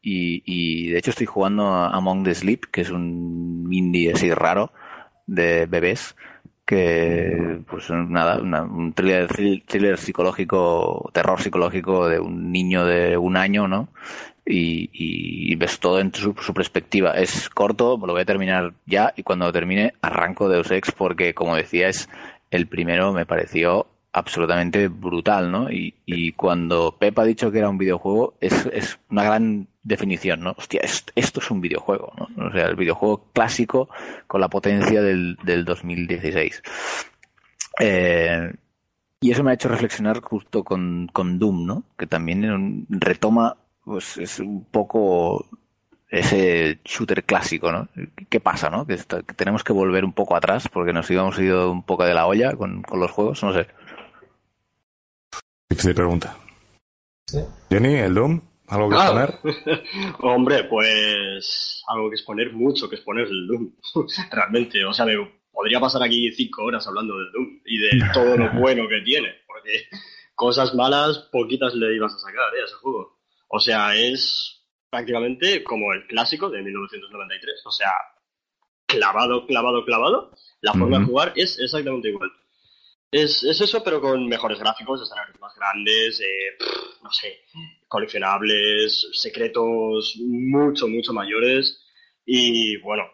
Y, y de hecho estoy jugando a Among the Sleep, que es un indie así raro de bebés que pues nada una- un thriller, thrill- thriller psicológico terror psicológico de un niño de un año no y, y ves todo en su, su perspectiva es corto lo voy a terminar ya y cuando lo termine arranco Deus Ex porque como decía es el primero me pareció absolutamente brutal, ¿no? Y, y cuando Pep ha dicho que era un videojuego, es, es una gran definición, ¿no? Hostia, esto, es un videojuego, ¿no? O sea, el videojuego clásico con la potencia del, del 2016. Eh, y eso me ha hecho reflexionar justo con, con Doom, ¿no? Que también retoma, pues es un poco ese shooter clásico, ¿no? ¿Qué pasa, no? Que, que tenemos que volver un poco atrás porque nos íbamos ido un poco de la olla con, con los juegos, no sé. Difícil pregunta. Jenny, el Doom, ¿algo que Ah. exponer? *laughs* Hombre, pues algo que exponer, mucho que exponer el Doom. *laughs* Realmente, o sea, me podría pasar aquí cinco horas hablando del Doom y de *laughs* todo lo bueno que tiene, porque cosas malas poquitas le ibas a sacar ¿eh? a ese juego. O sea, es prácticamente como el clásico de 1993. O sea, clavado, clavado, clavado. La forma de jugar es exactamente igual. Es, es eso, pero con mejores gráficos, escenarios más grandes, eh, pff, no sé, coleccionables, secretos mucho, mucho mayores y, bueno,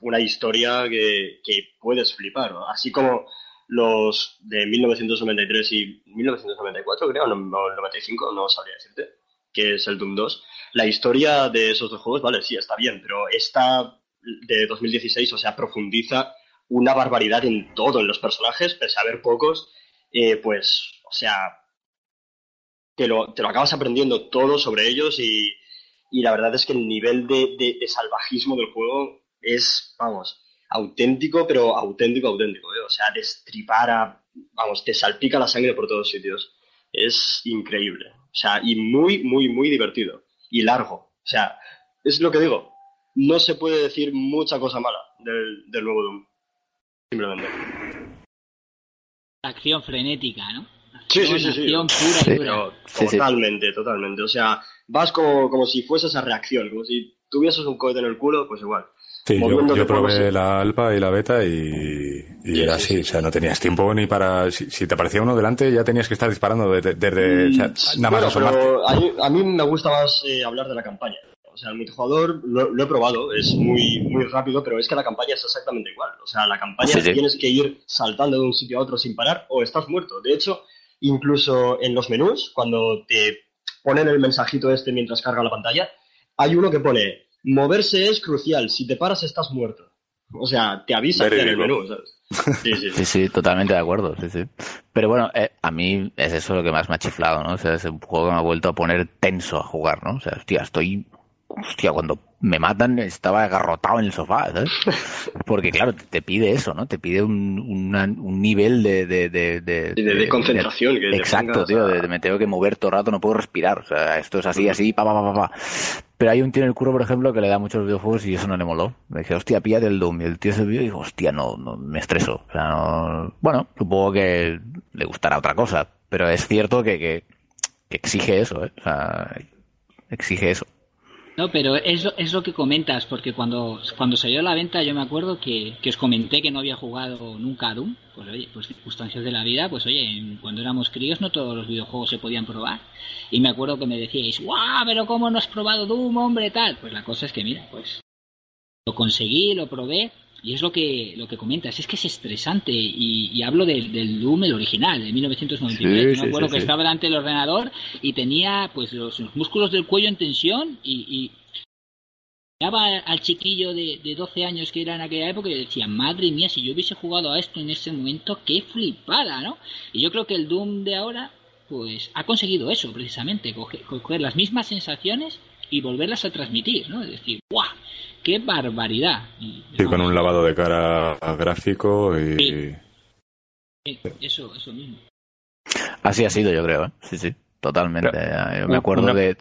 una historia que, que puedes flipar. ¿no? Así como los de 1993 y 1994, creo, no, no, 95, no sabría decirte, que es el Doom 2. La historia de esos dos juegos, vale, sí, está bien, pero esta de 2016, o sea, profundiza una barbaridad en todo, en los personajes, pese a pocos, eh, pues, o sea, te lo, te lo acabas aprendiendo todo sobre ellos y, y la verdad es que el nivel de, de- de salvajismo del juego es, vamos, auténtico, pero auténtico, auténtico, ¿eh? O sea, destripar a, vamos, te salpica la sangre por todos sitios. Es increíble. O sea, y muy, muy, muy divertido. Y largo. O sea, es lo que digo. No se puede decir mucha cosa mala del, del nuevo Doom. Simplemente. Acción frenética, ¿no? Sí, sí, Acción, sí, sí. acción pura y Sí. dura. Pero Sí, sí. totalmente, totalmente. O sea, vas como, como si fueses a reacción, como si tuvieses un cohete en el culo, pues igual. Sí, yo, yo probé la alfa y la beta y, y Sí, era sí, así, sí. o sea, no tenías tiempo ni para... Si, si te aparecía uno delante ya tenías que estar disparando desde... desde- o sea, nada más Bueno, pero a mí, a mí me gusta más eh, hablar de la campaña. O sea, el multijugador lo, lo he probado, es muy, muy rápido, pero es que la campaña es exactamente igual. O sea, la campaña Sí, sí. tienes que ir saltando de un sitio a otro sin parar o estás muerto. De hecho, incluso en los menús, cuando te ponen el mensajito este mientras carga la pantalla, hay uno que pone, moverse es crucial, si te paras estás muerto. O sea, te avisa en el menú, ¿sabes? Sí, sí, Sí, *laughs* sí. sí, totalmente de acuerdo, sí, sí. Pero bueno, eh, a mí es eso lo que más me ha chiflado, ¿no? O sea, es un juego que me ha vuelto a poner tenso a jugar, ¿no? O sea, hostia, estoy... Hostia, cuando me matan estaba agarrotado en el sofá, ¿sabes? *laughs* Porque claro, te, te pide eso, ¿no? Te pide un, una- un nivel de... De, de, de, De- concentración, que te Exacto, tío, a- me tengo que mover todo el rato, no puedo respirar. O sea, esto es así, así, pa, pa, pa, pa, pa. Pero hay un tío en el curro, por ejemplo, que le da muchos videojuegos y eso no le moló. Me dije, hostia, píllate el Doom. Y el tío se vio y dijo, hostia, no, no, me estreso. O sea, no... Bueno, supongo que le gustará otra cosa. Pero es cierto que, que, que exige eso, ¿eh? O sea, exige eso. No, pero es lo, es lo que comentas, porque cuando, cuando salió a la venta yo me acuerdo que, que os comenté que no había jugado nunca a Doom. Pues oye, pues circunstancias de la vida, pues oye, cuando éramos críos no todos los videojuegos se podían probar. Y me acuerdo que me decíais, ¡guau! Pero ¿cómo no has probado Doom, hombre, tal? Pues la cosa es que, mira, pues lo conseguí, lo probé. Y es lo que, lo que comentas, es que es estresante. Y, y hablo del, del Doom, el original, de 1993. Sí, Yo me acuerdo sí, que estaba delante del ordenador y tenía pues los, los músculos del cuello en tensión y, y miraba al chiquillo de, de 12 años que era en aquella época y decía, madre mía, si yo hubiese jugado a esto en ese momento, qué flipada, ¿no? Y yo creo que el Doom de ahora, pues, ha conseguido eso, precisamente, coger, coger las mismas sensaciones y volverlas a transmitir, ¿no? Es decir, ¡guau! ¡Qué barbaridad! Y, Sí, con un lavado de cara gráfico y... Sí. Sí, eso, eso mismo. Así ha sido, yo creo, ¿eh? Sí, sí, totalmente. Pero, Yo me acuerdo una- de...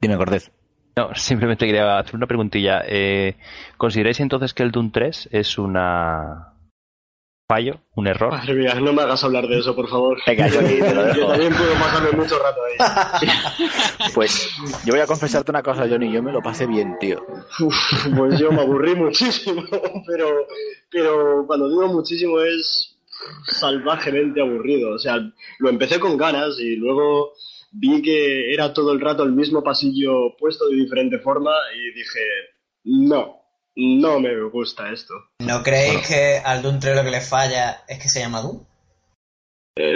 Dime, Cortés. No, simplemente quería hacer una preguntilla. Eh, ¿Consideráis entonces que el Doom 3 es una fallo, un error? Madre mía, no me hagas hablar de eso, por favor. Venga, yo aquí te lo Yo también puedo pasarme mucho rato ahí. *laughs* Pues yo voy a confesarte una cosa, Johnny. Yo me lo pasé bien, tío. Uf, pues yo me aburrí muchísimo, *laughs* pero, pero cuando digo muchísimo es salvajemente aburrido. O sea, lo empecé con ganas y luego vi que era todo el rato el mismo pasillo puesto de diferente forma y dije, no, no me gusta esto. ¿No creéis que al Doom 3 lo que le falla es que se llama Doom?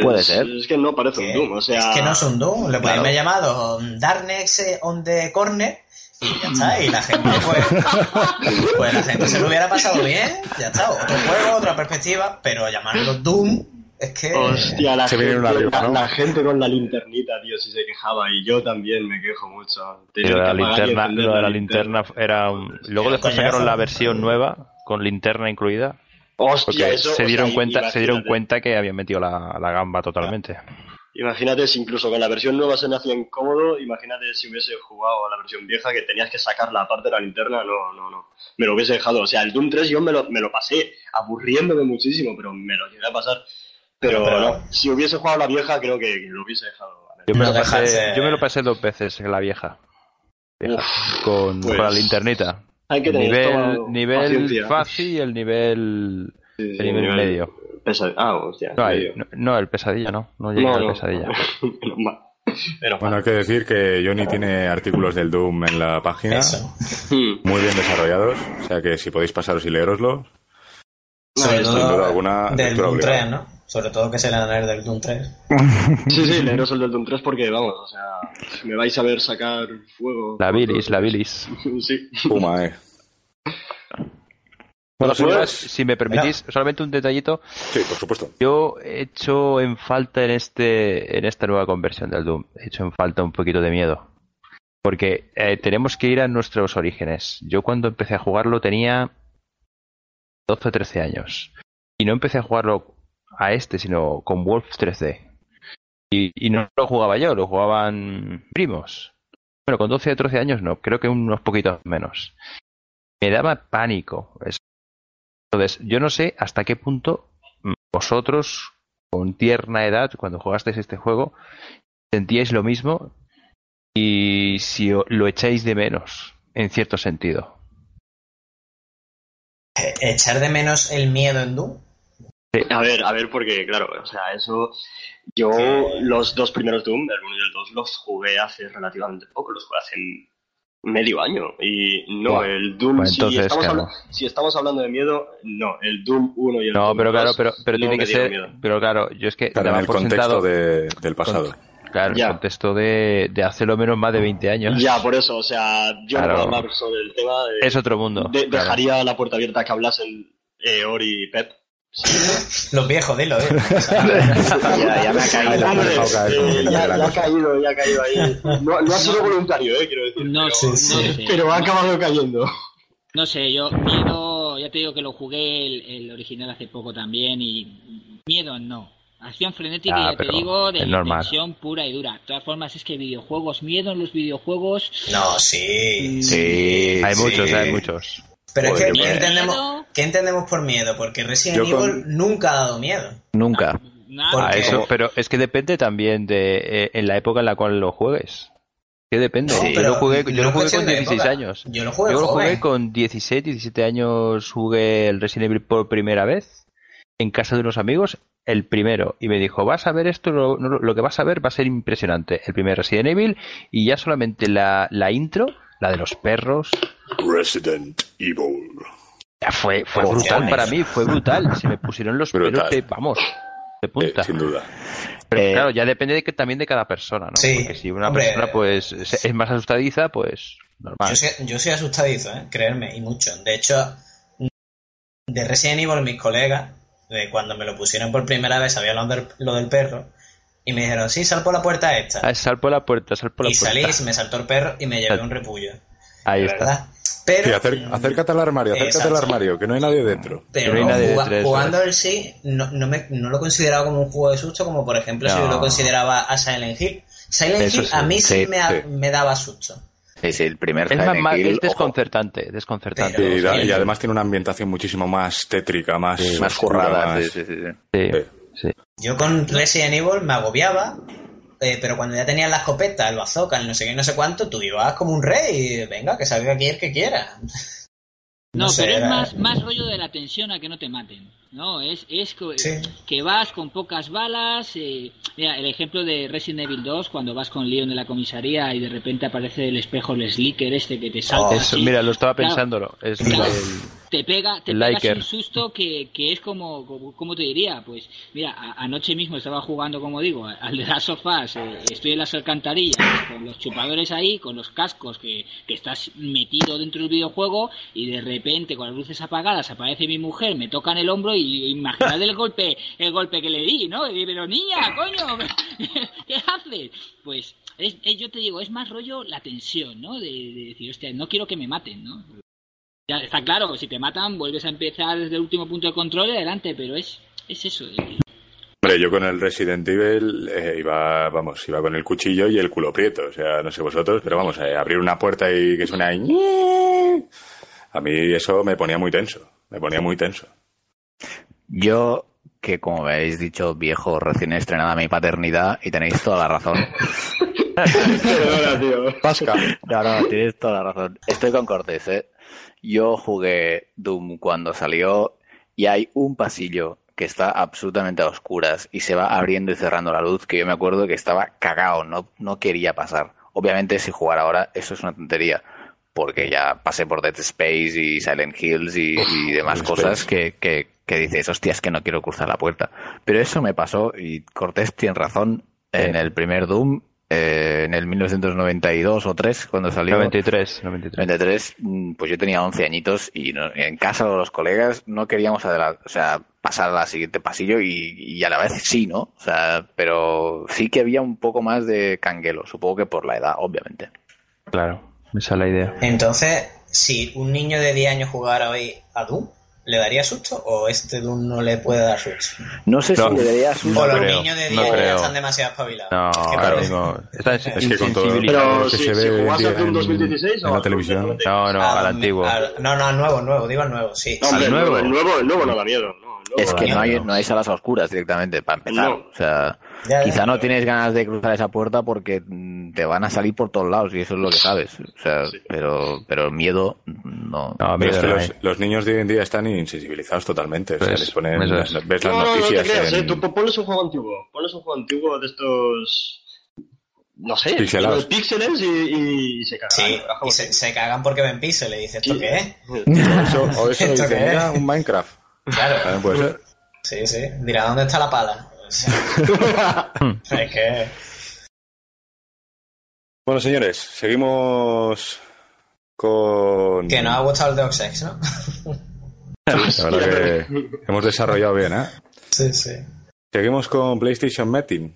Puede ser. Es que no parece un Doom, o sea... Es que no es un Doom, le podéis haber llamado Darkness on the Corner y ya está, y la gente pues, pues la gente se lo hubiera pasado bien, ya está, otro juego, otra perspectiva, pero llamarlo Doom es que... Hostia, la Se viene gente, una rifa, la, ¿no? la gente con la linternita, tío, si se quejaba. Y yo también me quejo mucho. La linterna, lo de la linterna era un... Luego después sacaron la versión nueva con linterna incluida Hostia, porque eso, se o dieron sea, cuenta se dieron cuenta que habían metido la, la gamba totalmente. Imagínate si incluso con la versión nueva se me hacía incómodo. Imagínate si hubiese jugado a la versión vieja que tenías que sacar la parte de la linterna. No, no, no. Me lo hubiese dejado. O sea, el Doom 3 yo me lo, me lo pasé aburriéndome muchísimo, pero me lo llegué a pasar. Pero, Pero- no, si hubiese jugado la vieja, creo que, que lo hubiese dejado. Yo me, No lo pasé, dejarse- yo me lo pasé dos veces en la vieja. Vieja, con, pues, con la linternita. Hay que El tener nivel, estómago, nivel paciencia. fácil y el nivel, Sí, el nivel nivel medio. Ah, hostia. No, hay- no, no, el pesadilla no, no llega al pesadilla. *laughs* Bueno, hay que decir que Johnny tiene artículos del Doom en la página, Eso. *laughs* Muy bien desarrollados, o sea que si podéis pasaros y leeroslos, esto, sin duda alguna, del Doom obligada. 3, ¿no? Sobre todo que se le dan del Doom 3. *laughs* Sí, sí, leeros el del Doom 3 porque, vamos, o sea, me vais a ver sacar fuego. La bilis, la bilis. *laughs* Sí. Puma, eh. Bueno, Bueno, señores, señores, si me permitís, solamente un detallito. sí, por supuesto. Yo he hecho en falta en este en esta nueva conversión del Doom, he hecho en falta un poquito de miedo. Porque eh, tenemos que ir a nuestros orígenes. Yo cuando empecé a jugarlo tenía 12 o 13 años. Y no empecé a jugarlo a este, sino con Wolf 3D. Y, no lo jugaba yo, lo jugaban primos. Bueno, con 12 o 13 años no, creo que unos poquitos menos. Me daba pánico. Entonces, yo no sé hasta qué punto vosotros, con tierna edad, cuando jugasteis este juego, sentíais lo mismo y si lo echáis de menos, en cierto sentido. Eh, Echar de menos el miedo en Doom. A ver, a ver, porque, claro, o sea, eso. Yo, los dos primeros Doom, el 1 y el 2, los jugué hace relativamente poco, los jugué hace medio año. Y no, el Doom, Pues si, estamos claro. habla- si estamos hablando de miedo, no, el Doom 1 y el No, Doom pero claro, 2 pero, pero no tiene que ser. miedo. Pero claro, yo es que Claro, en el por contexto sentado. de- del pasado. Claro, Ya. el contexto de, de hace lo menos más de 20 años. Ya, por eso, o sea, yo Claro. no puedo hablar sobre el tema. de- Es otro mundo. de- claro. dejaría la puerta abierta que hablasen eh, Ori y Pep. *laughs* Los viejos, dilo, dilo. Ya, ya me ha caído. Hombre, eh, ya, ya ha caído, ya ha caído ahí. No, no ha sido voluntario, eh, quiero decir. No, pero, sé, sí, no sí. pero ha acabado cayendo. No sé, yo miedo, ya te digo que lo jugué el, el original hace poco también y miedo no. Acción frenética, Ah, ya te digo, de tensión pura y dura. De todas formas, es que videojuegos, miedo en los videojuegos. No, sí. Sí, Hay Sí. muchos, hay muchos. Pero es que, qué ¿qué miedo. entendemos, ¿qué entendemos por miedo? Porque Resident Yo con- Evil nunca ha dado miedo. Nunca. Nada, ¿Por Ah, eso, pero es que depende también de eh, en la época en la cual lo juegues. Que depende. No, yo lo jugué, yo no lo jugué con de 16 época. años. Yo lo jugué Yo lo joven. jugué con 16, 17 años, jugué el Resident Evil por primera vez en casa de unos amigos, el primero, y me dijo, vas a ver esto, lo, lo que vas a ver va a ser impresionante. El primer Resident Evil y ya solamente la, la intro, la de los perros, Resident Evil. ya fue, fue brutal para mí, fue brutal. Se me pusieron los Brutal. pelos de, vamos, de Eh, punta. sin duda. Pero Eh, claro, ya depende de que, también de cada persona, ¿no? Sí, Porque si una hombre. persona pues es es más asustadiza, pues normal. Yo soy, yo soy asustadizo, ¿eh? creerme, y mucho. De hecho, de Resident Evil, mis colegas, de cuando me lo pusieron por primera vez, sabía lo del, lo del perro, y me dijeron, sí, sal por la puerta esta. Ah, sal por la puerta, sal por la y puerta. salí, se me saltó el perro y me llevé un repullo. Ahí está. verdad. Pero, Sí, acer- acércate al armario, acércate al Exacto. armario, que no hay nadie dentro. pero no hay nadie juga- detrás, jugando el sí, no, no, me, no lo consideraba como un juego de susto, como por ejemplo si No. yo lo consideraba a Silent Hill. Silent Eso Hill sí, a mí sí, sí, me, ha- sí. me daba susto. Sí, sí, el primer Es, más, Silent más- Hill, es ojo, desconcertante, desconcertante. Pero- Y, da- sí. y además tiene una ambientación muchísimo más tétrica, más, más oscura, currada, más- sí, sí, sí, sí. Sí, Sí. sí. Yo con Resident Evil me agobiaba, eh, pero cuando ya tenías la escopeta, el bazooka, el no sé qué, no sé cuánto, tú ibas como un rey y venga, que salga aquí el que quiera. *laughs* No, sé, pero es era- más, más rollo de la tensión a que no te maten. No, es, es que, Sí. que vas con pocas balas. eh, mira, el ejemplo de Resident Evil 2, cuando vas con Leon en la comisaría y de repente aparece el espejo, el slicker este que te salta. Eso, así. mira, lo estaba Claro, pensándolo. Es Claro. el- te pega, te el pegas liker. un susto que, que es como, como, ¿cómo te diría? Pues mira, a- anoche mismo estaba jugando, como digo, al de las sofás, eh, estoy en las alcantarillas, con los chupadores ahí, con los cascos, que, que estás metido dentro del videojuego y de repente con las luces apagadas aparece mi mujer, me toca en el hombro y imaginad el golpe, el golpe que le di, ¿no? Y pero niña, coño, *laughs* ¿qué haces? Pues es, es- yo te digo, es más rollo la tensión, ¿no? De, de decir, hostia, no quiero que me maten, ¿no? Ya está claro, si te matan, vuelves a empezar desde el último punto de control y adelante, pero es, es eso. eh. Hombre, yo con el Resident Evil eh, iba, vamos, iba con el cuchillo y el culo prieto. O sea, no sé vosotros, pero vamos, eh, abrir una puerta y que suena ahí... A mí eso me ponía muy tenso. Me ponía muy tenso. Yo, que como me habéis dicho, viejo, recién estrenada mi paternidad, y tenéis toda la razón. *laughs* Perdona, tío. Pasca. No, no, tienes toda la razón. Estoy con Cortés, ¿eh? Yo jugué Doom cuando salió y hay un pasillo que está absolutamente a oscuras y se va abriendo y cerrando la luz que yo me acuerdo que estaba cagado, no, no quería pasar. Obviamente si jugar ahora eso es una tontería porque ya pasé por Dead Space y Silent Hills y, y demás cosas que, que, que dices, hostia, es que no quiero cruzar la puerta. Pero eso me pasó y Cortés tiene razón en el primer Doom, eh, en el 1992 o 3 cuando salió. 93, 93. 93, mm, pues yo tenía 11 añitos y no- en casa los colegas no queríamos adelantar, o sea, pasar al siguiente pasillo y, y a la vez sí, ¿no? O sea, pero sí que había un poco más de canguelo, supongo que por la edad, obviamente. Claro, esa es la idea. Entonces, si un niño de 10 años jugara hoy a Doom, ¿le daría susto o este Doom no le puede dar susto? No sé No, si le darías un... no o los creo, niños de no 10 ya creo. están demasiado espabilados. No, Es que mismo. Están Es que con todo-. Pero que si, se si ve en jugás a Doom en- 2016 en o la a televisión. Doom No, no, Ah, al antiguo. al- no, no, al nuevo, nuevo, digo al nuevo, sí. No, hombre, Al el nuevo, nuevo. el nuevo, el nuevo no da miedo. No, Es que no hay, no hay salas oscuras directamente, para empezar. No. O sea, Ya, ya, quizá no pero- tienes ganas de cruzar esa puerta porque te van a salir por todos lados y eso es lo que sabes. O sea, Sí. pero, pero miedo no. No, Pero es miedo que no los, los niños de hoy en día están insensibilizados totalmente. O sea, Pues, les ponen, ves las No, no, no te noticias creas, en- eh. Tú po- ponles un juego antiguo. Ponles un juego antiguo de estos. No sé, de píxeles y, y, y se cagan. Sí, y se, se cagan porque ven píxeles y dices, ¿esto qué es? Eso- o eso ¿Esto dice, qué es? un Minecraft. Claro, También puede ser. sí, sí. Dirá, ¿dónde está la pala? O *laughs* es que... Bueno, señores, seguimos con... Que nos ha gustado el Deus Ex, ¿no? La verdad que hemos desarrollado bien, ¿eh? Sí, sí. Seguimos con PlayStation Meeting,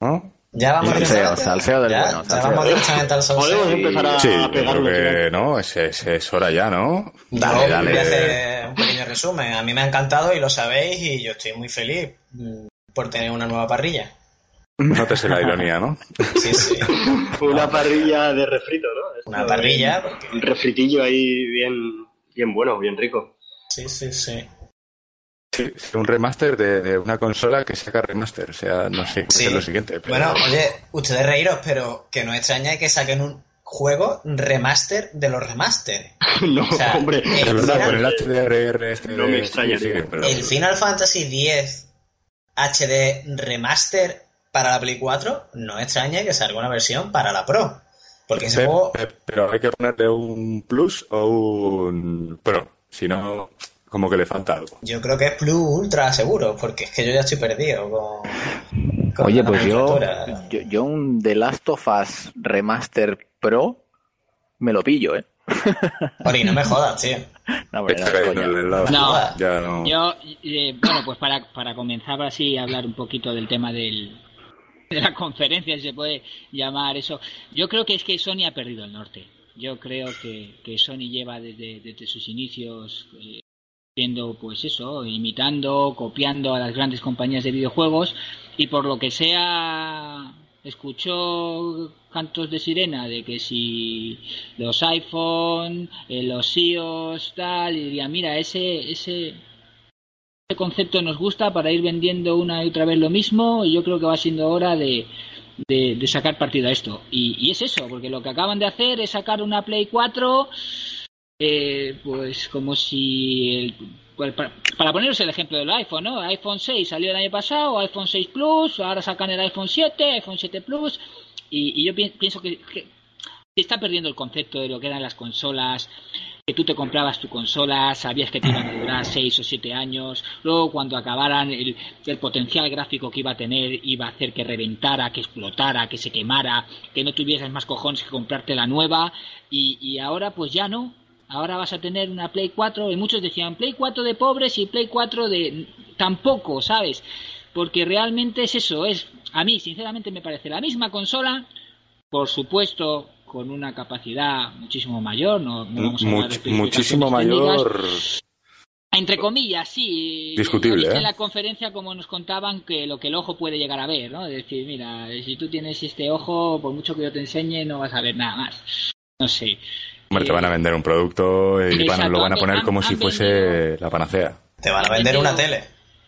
¿no? Ya vamos Salseo, directamente. salseo del ya, bueno, Ya salseo. vamos directamente al Podemos salseo. empezar a Sí, creo que ¿no? no, es, es, es hora ya, ¿no? Dale, Dale, dale. voy a hacer un pequeño resumen. A mí me ha encantado y lo sabéis y yo estoy muy feliz mm, por tener una nueva parrilla. Nótese la ironía, ¿no? Sí, sí. *laughs* Una parrilla de refrito, ¿no? Esto Una parrilla, porque... Un refritillo ahí bien, bien bueno, bien rico. Sí, sí, sí. Sí, un remaster de, de una consola que saca remaster, o sea, no sé qué Sí. es lo siguiente. Pero... Bueno, oye, ustedes reíros, pero que no extraña que saquen un juego remaster de los remaster. *laughs* no, O sea, hombre. el es verdad, final- con el HDRR este No me extrañaría. sí, pero- El Final Fantasy X HD remaster para la Play 4 no extraña que salga una versión para la Pro. Porque ese juego pero hay que ponerle un plus o un pro, si no, como que le falta algo. yo creo que es Plus Ultra seguro, porque es que yo ya estoy perdido con... con Oye, pues yo, yo, yo un The Last of Us Remaster Pro me lo pillo, ¿eh? *laughs* Ori, no me jodas, tío. No, no. No. Ya no. Yo, eh, bueno, pues para, para comenzar así a hablar un poquito del tema del, de la conferencia, si se puede llamar eso, yo creo que es que Sony ha perdido el norte. Yo creo que, que Sony lleva desde, desde sus inicios eh, siendo, pues eso, imitando, copiando a las grandes compañías de videojuegos y por lo que sea escuchó cantos de sirena de que si los iPhone, eh, los iOS, tal, y diría, mira, ese, ese, ese concepto nos gusta para ir vendiendo una y otra vez lo mismo y yo creo que va siendo hora de, de, de sacar partido a esto. Y, y es eso, porque lo que acaban de hacer es sacar una Play 4, eh, pues como si... El, pues, para, para poneros el ejemplo del iPhone, ¿no? iPhone 6 salió el año pasado, iPhone 6 Plus, ahora sacan el iPhone 7, iPhone 7 Plus, y, yo pi- pienso que se está perdiendo el concepto de lo que eran las consolas, que tú te comprabas tu consola, sabías que te iban a durar 6 o 7 años, luego cuando acabaran el, potencial gráfico que iba a tener iba a hacer que reventara, que explotara, que se quemara, que no tuvieras más cojones que comprarte la nueva, y, y ahora pues ya no. Ahora vas a tener una Play 4, y muchos decían Play 4 de pobres y Play 4 de tampoco, ¿sabes? Porque realmente es eso, es a mí sinceramente me parece la misma consola, por supuesto con una capacidad muchísimo mayor, no, no vamos a hablar de Much- muchísimo técnicas. mayor. Entre comillas, sí. Discutible, dije ¿eh? En la conferencia, como nos contaban, que lo que el ojo puede llegar a ver, ¿no? Es decir, mira, si tú tienes este ojo, por mucho que yo te enseñe, no vas a ver nada más. No sé. Hombre, te Eh, van a vender un producto y van- lo van a poner han- como han si fuese la panacea. Te van a vender una tele.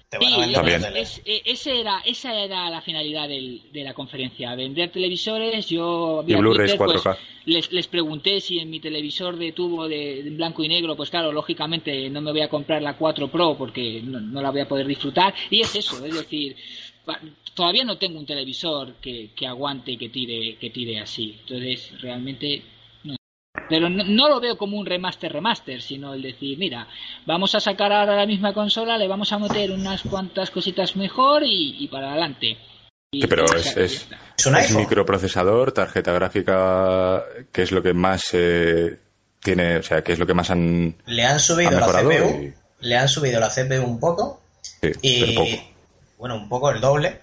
Te van a Sí, vender También. una tele. es- eh, ese era, esa era la finalidad del- de la conferencia, vender televisores. Yo Y Twitter, pues, 4K. les, les pregunté si en mi televisor de tubo de, de blanco y negro, pues claro, lógicamente no me voy a comprar la 4 Pro porque no, no la voy a poder disfrutar. Y es eso, es decir, todavía no tengo un televisor que, que aguante y que tire, que tire así. Entonces, realmente. Pero no, no lo veo como un remaster remaster, sino el decir, mira, vamos a sacar ahora la misma consola, le vamos a meter unas cuantas cositas mejor y, y para adelante. Y- Sí, pero es- es-. Es un Es iPhone. microprocesador, tarjeta gráfica, que es lo que más eh, tiene, o sea, que es lo que más han, Le han subido han la. CPU. y- Le han subido la CPU un poco. sí, Y pero poco. bueno, un poco el doble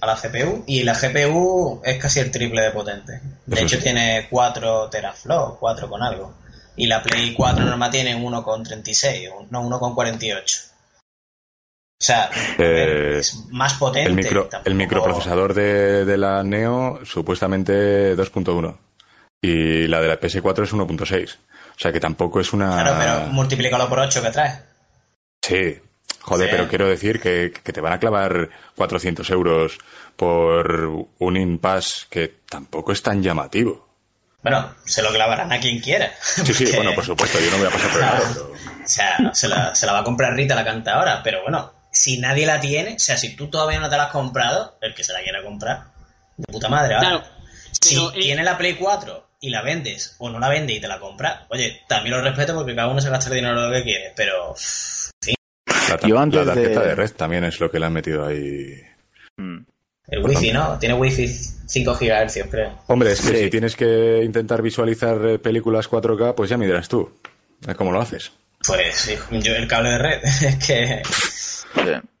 a la CPU. Y la GPU es casi el triple de potente. De Eso hecho, sí. tiene 4 teraflops, 4 con algo. Y la Play 4 normal tiene 1,36, o no 1,48. O sea, Eh, es más potente. El, micro, tampoco- el microprocesador de, de la Neo, supuestamente 2.1. Y la de la PS4 es 1.6. O sea que tampoco es una. Claro, pero multiplícalo por 8 que trae. Sí. Joder, Sí. pero quiero decir que, que te van a clavar 400 euros por un impasse que tampoco es tan llamativo. Bueno, se lo clavarán a quien quiera. Sí, sí, bueno, por supuesto, yo no voy a pasar por el pero... O sea, se la, se la va a comprar Rita la cantadora, pero bueno, si nadie la tiene, o sea, si tú todavía no te la has comprado, el que se la quiera comprar, de puta madre, ahora. Claro, si pero, eh, tiene la Play 4 y la vendes o no la vende y te la compras, oye, también lo respeto porque cada uno se gasta el dinero lo que quiere, pero La, ta- Yo antes la tarjeta de- de... red también es lo que le han metido ahí. Mm. el wifi, ¿no? Tiene wifi 5 GHz, creo. Hombre, es que Sí. si tienes que intentar visualizar eh, películas 4K, pues ya me dirás tú. ¿Eh, ¿Cómo lo haces? Pues hijo, yo el cable de red, *laughs* es que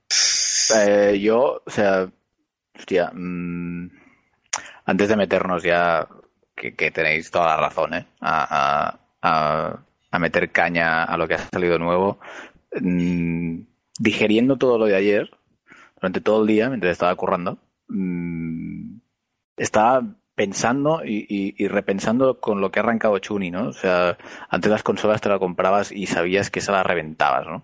Sí. Eh, yo, o sea, hostia, mm, antes de meternos ya, que, que tenéis toda la razón, ¿eh? A, a- a- a meter caña a lo que ha salido nuevo, mm, digeriendo todo lo de ayer, durante todo el día, mientras estaba currando, mm, estaba pensando y, y- repensando con lo que ha arrancado Chuni, ¿no? O sea, antes las consolas te las comprabas y sabías que esa la reventabas, ¿no?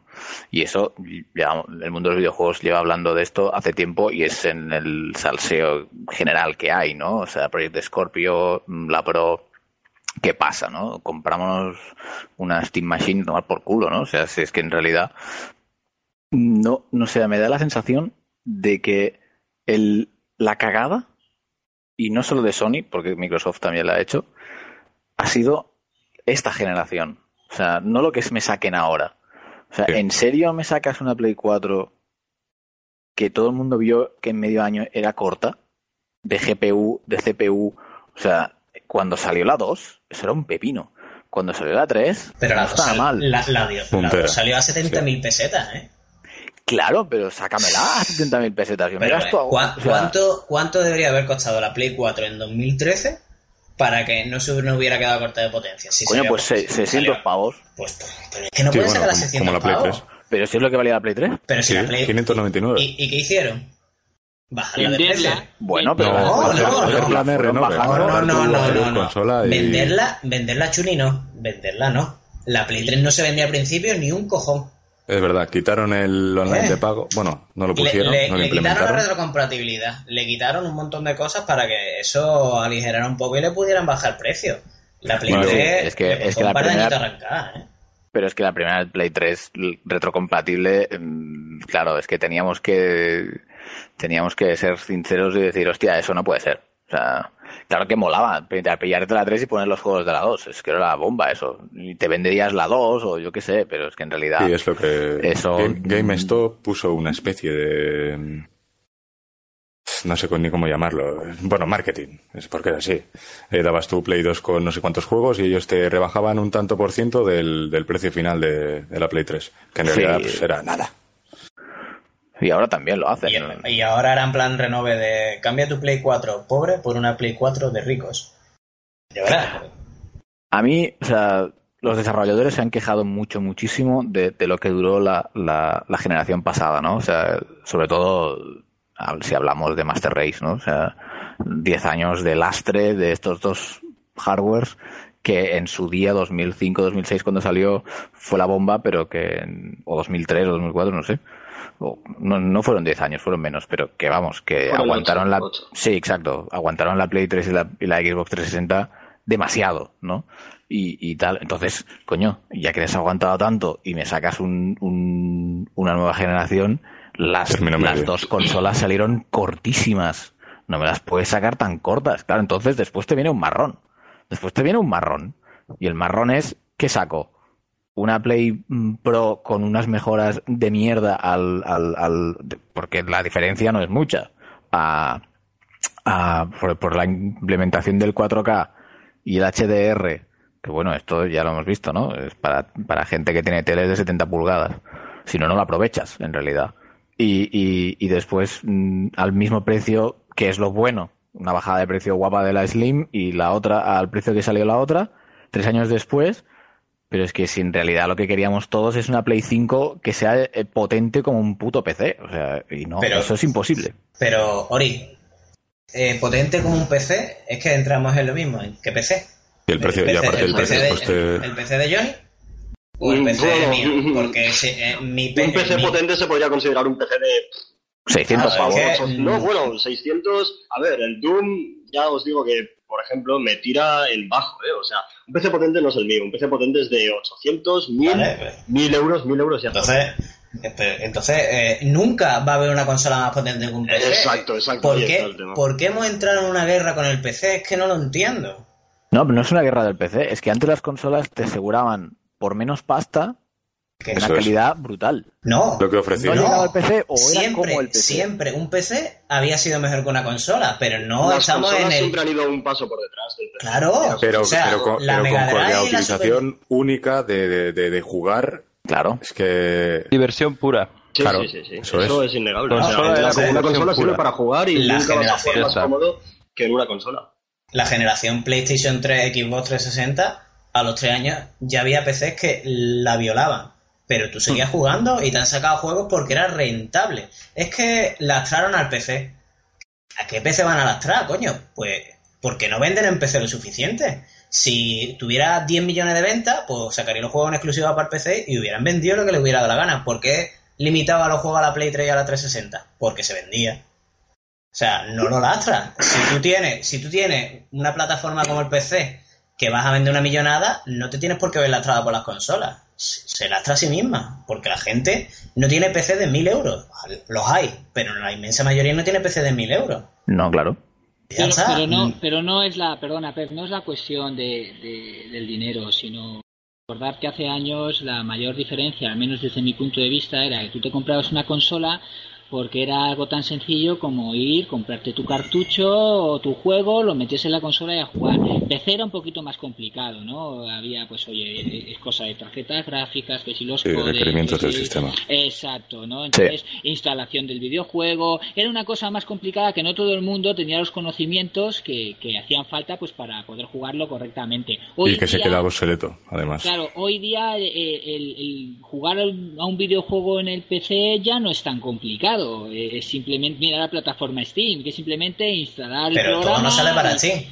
Y eso, ya el mundo de los videojuegos lleva hablando de esto hace tiempo y es en el salseo general que hay, ¿no? O sea, Project Scorpio, la Pro, ¿qué pasa, no? Compramos una Steam Machine, tomar por culo, ¿no? O sea, si es que en realidad, no, no sé, me da la sensación de que el, la cagada, y no solo de Sony, porque Microsoft también la ha hecho, ha sido esta generación. O sea, no lo que me saquen ahora. O sea, Sí. ¿en serio me sacas una Play 4 que todo el mundo vio que en medio año era corta? De GPU, de CPU. O sea, cuando salió la 2, eso era un pepino. Cuando salió la 3, Pero la no 2 estaba mal. La, la, dio- la dos salió a 70.000 pesetas, ¿eh? Claro, pero sácamela a 70.000 pesetas. Yo me Pero, gasto. ¿cuá- o sea, ¿cuánto, ¿Cuánto debería haber costado la Play 4 en 2013 para que no se no hubiera quedado corta de potencia? Si Coño, pues se- 600 salió- pavos. Pues, pues, pero es que no Sí, pueden bueno, sacar como- 600 como la Play pavos. 3. Pero si es lo que valía la Play 3. Pero si Sí, la Play... 599. ¿Y, ¿Y qué hicieron? Bajarla de precio. Venderla. Bueno, pero. No, no, no, no, la no, fueron no, bajando. No, no, no, no, Pero no, no. consola y- Venderla, venderla Chuni no. Venderla no. La Play 3 no se vendía al principio ni un cojón. Es verdad, quitaron el online Eh. de pago. Bueno, no lo Le, pusieron, le- no lo le quitaron la retrocompatibilidad, le quitaron un montón de cosas para que eso aligerara un poco y le pudieran bajar precio. La Play Bueno, 3 sí, es que- le es que la un par de primera- añitos arrancar, ¿eh? Pero es que la primera Play 3 l- retrocompatible, mm, claro, es que teníamos que teníamos que ser sinceros y decir, hostia, eso no puede ser. O sea, claro que molaba pillarte la 3 y poner los juegos de la 2. Es que era la bomba eso. Y te venderías la 2 o yo qué sé, pero es que en realidad... Sí, es lo que. Eso- Game- GameStop puso una especie de. No sé ni cómo llamarlo. Bueno, marketing. Es porque es así. Eh, dabas tu Play 2 con no sé cuántos juegos y ellos te rebajaban un tanto por ciento del, del precio final de, de la Play 3. Que en Sí. realidad pues, era nada. Y ahora también lo hacen. Y, y ahora era en plan renove de cambia tu Play 4 pobre por una Play 4 de ricos. De verdad. A mí, o sea, los desarrolladores se han quejado mucho, muchísimo de, de lo que duró la, la, la generación pasada, ¿no? O sea, sobre todo si hablamos de Master Race, ¿no? O sea, 10 años de lastre de estos dos hardwares que en su día, 2005, 2006, cuando salió, fue la bomba, pero que, en- o 2003 o 2004, no sé. No, no fueron 10 años, fueron menos, pero que vamos, que Fueron aguantaron la... Sí, exacto. Aguantaron la Play 3 y la, y la Xbox 360 demasiado, ¿no? Y, y tal. Entonces, coño, ya que les has aguantado tanto y me sacas un, un- una nueva generación, las, las dos consolas salieron cortísimas. No me las puedes sacar tan cortas. Claro, entonces después te viene un marrón. Después te viene un marrón. Y el marrón es, ¿qué saco? Una Play mm, Pro con unas mejoras de mierda al, al, al- porque la diferencia no es mucha. A, por, por la implementación del 4K y el HDR, que bueno, esto ya lo hemos visto, ¿no? Es para, gente que tiene teles de 70 pulgadas. Si no, no lo aprovechas, en realidad. Y, y, y después, mm, al mismo precio, que es lo bueno, una bajada de precio guapa de la Slim y la otra al precio que salió la otra, tres años después. Pero es que si en realidad lo que queríamos todos es una Play 5 que sea eh, potente como un puto PC. O sea, y no, Pero- eso es imposible. Pero, Ori, eh, potente como un PC, es que entramos en lo mismo. ¿en ¿Qué PC? Y el precio, y aparte el precio de, pues te- el PC de Johnny o el Mm, PC bueno, mío. Porque ese, eh, mi pe- Un PC mi- potente se podría considerar un PC de 600 Ah, pavos. que- No, bueno, 600. A ver, el Doom, ya os digo que, por ejemplo, me tira en bajo, ¿eh? O sea, un PC potente no es el mío. Un PC potente es de 800, 1000, Vale, pues. 1000 euros, 1000 euros ya está. Entonces, pero- entonces eh, nunca va a haber una consola más potente que un PC. Exacto, exacto, ¿Por qué, el por qué hemos entrado en una guerra con el PC? Es que no lo entiendo. No, pero no es una guerra del PC. Es que antes las consolas te aseguraban por menos pasta Que una es. calidad brutal. no. lo que ofrecía. No llegaba el PC o era siempre, como el PC. siempre un PC había sido mejor que una consola, pero no Las estamos en el... siempre han ido un paso por detrás del PC. Claro, Pero, o sea, pero con, la pero con la utilización única de, de, de- de jugar. Claro. Es que. Diversión pura. Sí, Claro, sí, sí, sí. eso Eso, es. es. innegable. Consola O sea, de la, la una consola sirve para jugar y La nunca vas a generación, jugar más cómodo que en una consola. la generación PlayStation 3, Xbox 360, a los tres años ya había PCs que la violaban. Pero tú seguías Hmm. jugando y te han sacado juegos porque era rentable. Es que lastraron al PC. ¿A qué PC van a lastrar, coño? Pues porque no venden en PC lo suficiente. Si tuviera 10 millones de ventas, pues sacaría los juegos en exclusiva para el PC y hubieran vendido lo que les hubiera dado la gana. ¿Por qué limitaba los juegos a la Play 3 y a la 360? Porque se vendía. O sea, no lo lastra. Si tú tienes, si tú tienes una plataforma como el PC que vas a vender una millonada, no te tienes por qué ver lastrada por las consolas. Se lastra a sí misma, porque la gente no tiene PC de 1000 euros. Los hay, pero la inmensa mayoría no tiene PC de 1000 euros. No, claro. Pero, no, pero no es la, perdona, Pep, no es la cuestión de, de- del dinero, sino recordar que hace años la mayor diferencia, al menos desde mi punto de vista, era que tú te comprabas una consola porque era algo tan sencillo como ir, comprarte tu cartucho o tu juego, lo metes en la consola y a jugar. PC era un poquito más complicado, ¿no? Había, pues, oye, es cosa de tarjetas gráficas, que si los Sí, requerimientos del sistema. Exacto, ¿no? Entonces, instalación del videojuego, era una cosa más complicada que no todo el mundo tenía los conocimientos que, que hacían falta, pues, para poder jugarlo correctamente. Hoy y que se quedaba obsoleto, además. Claro, hoy día eh, el, el jugar a un videojuego en el PC ya no es tan complicado. Eh, Es simplemente mira la plataforma Steam, que es simplemente instalar el Pero todo programa. no sale para Steam.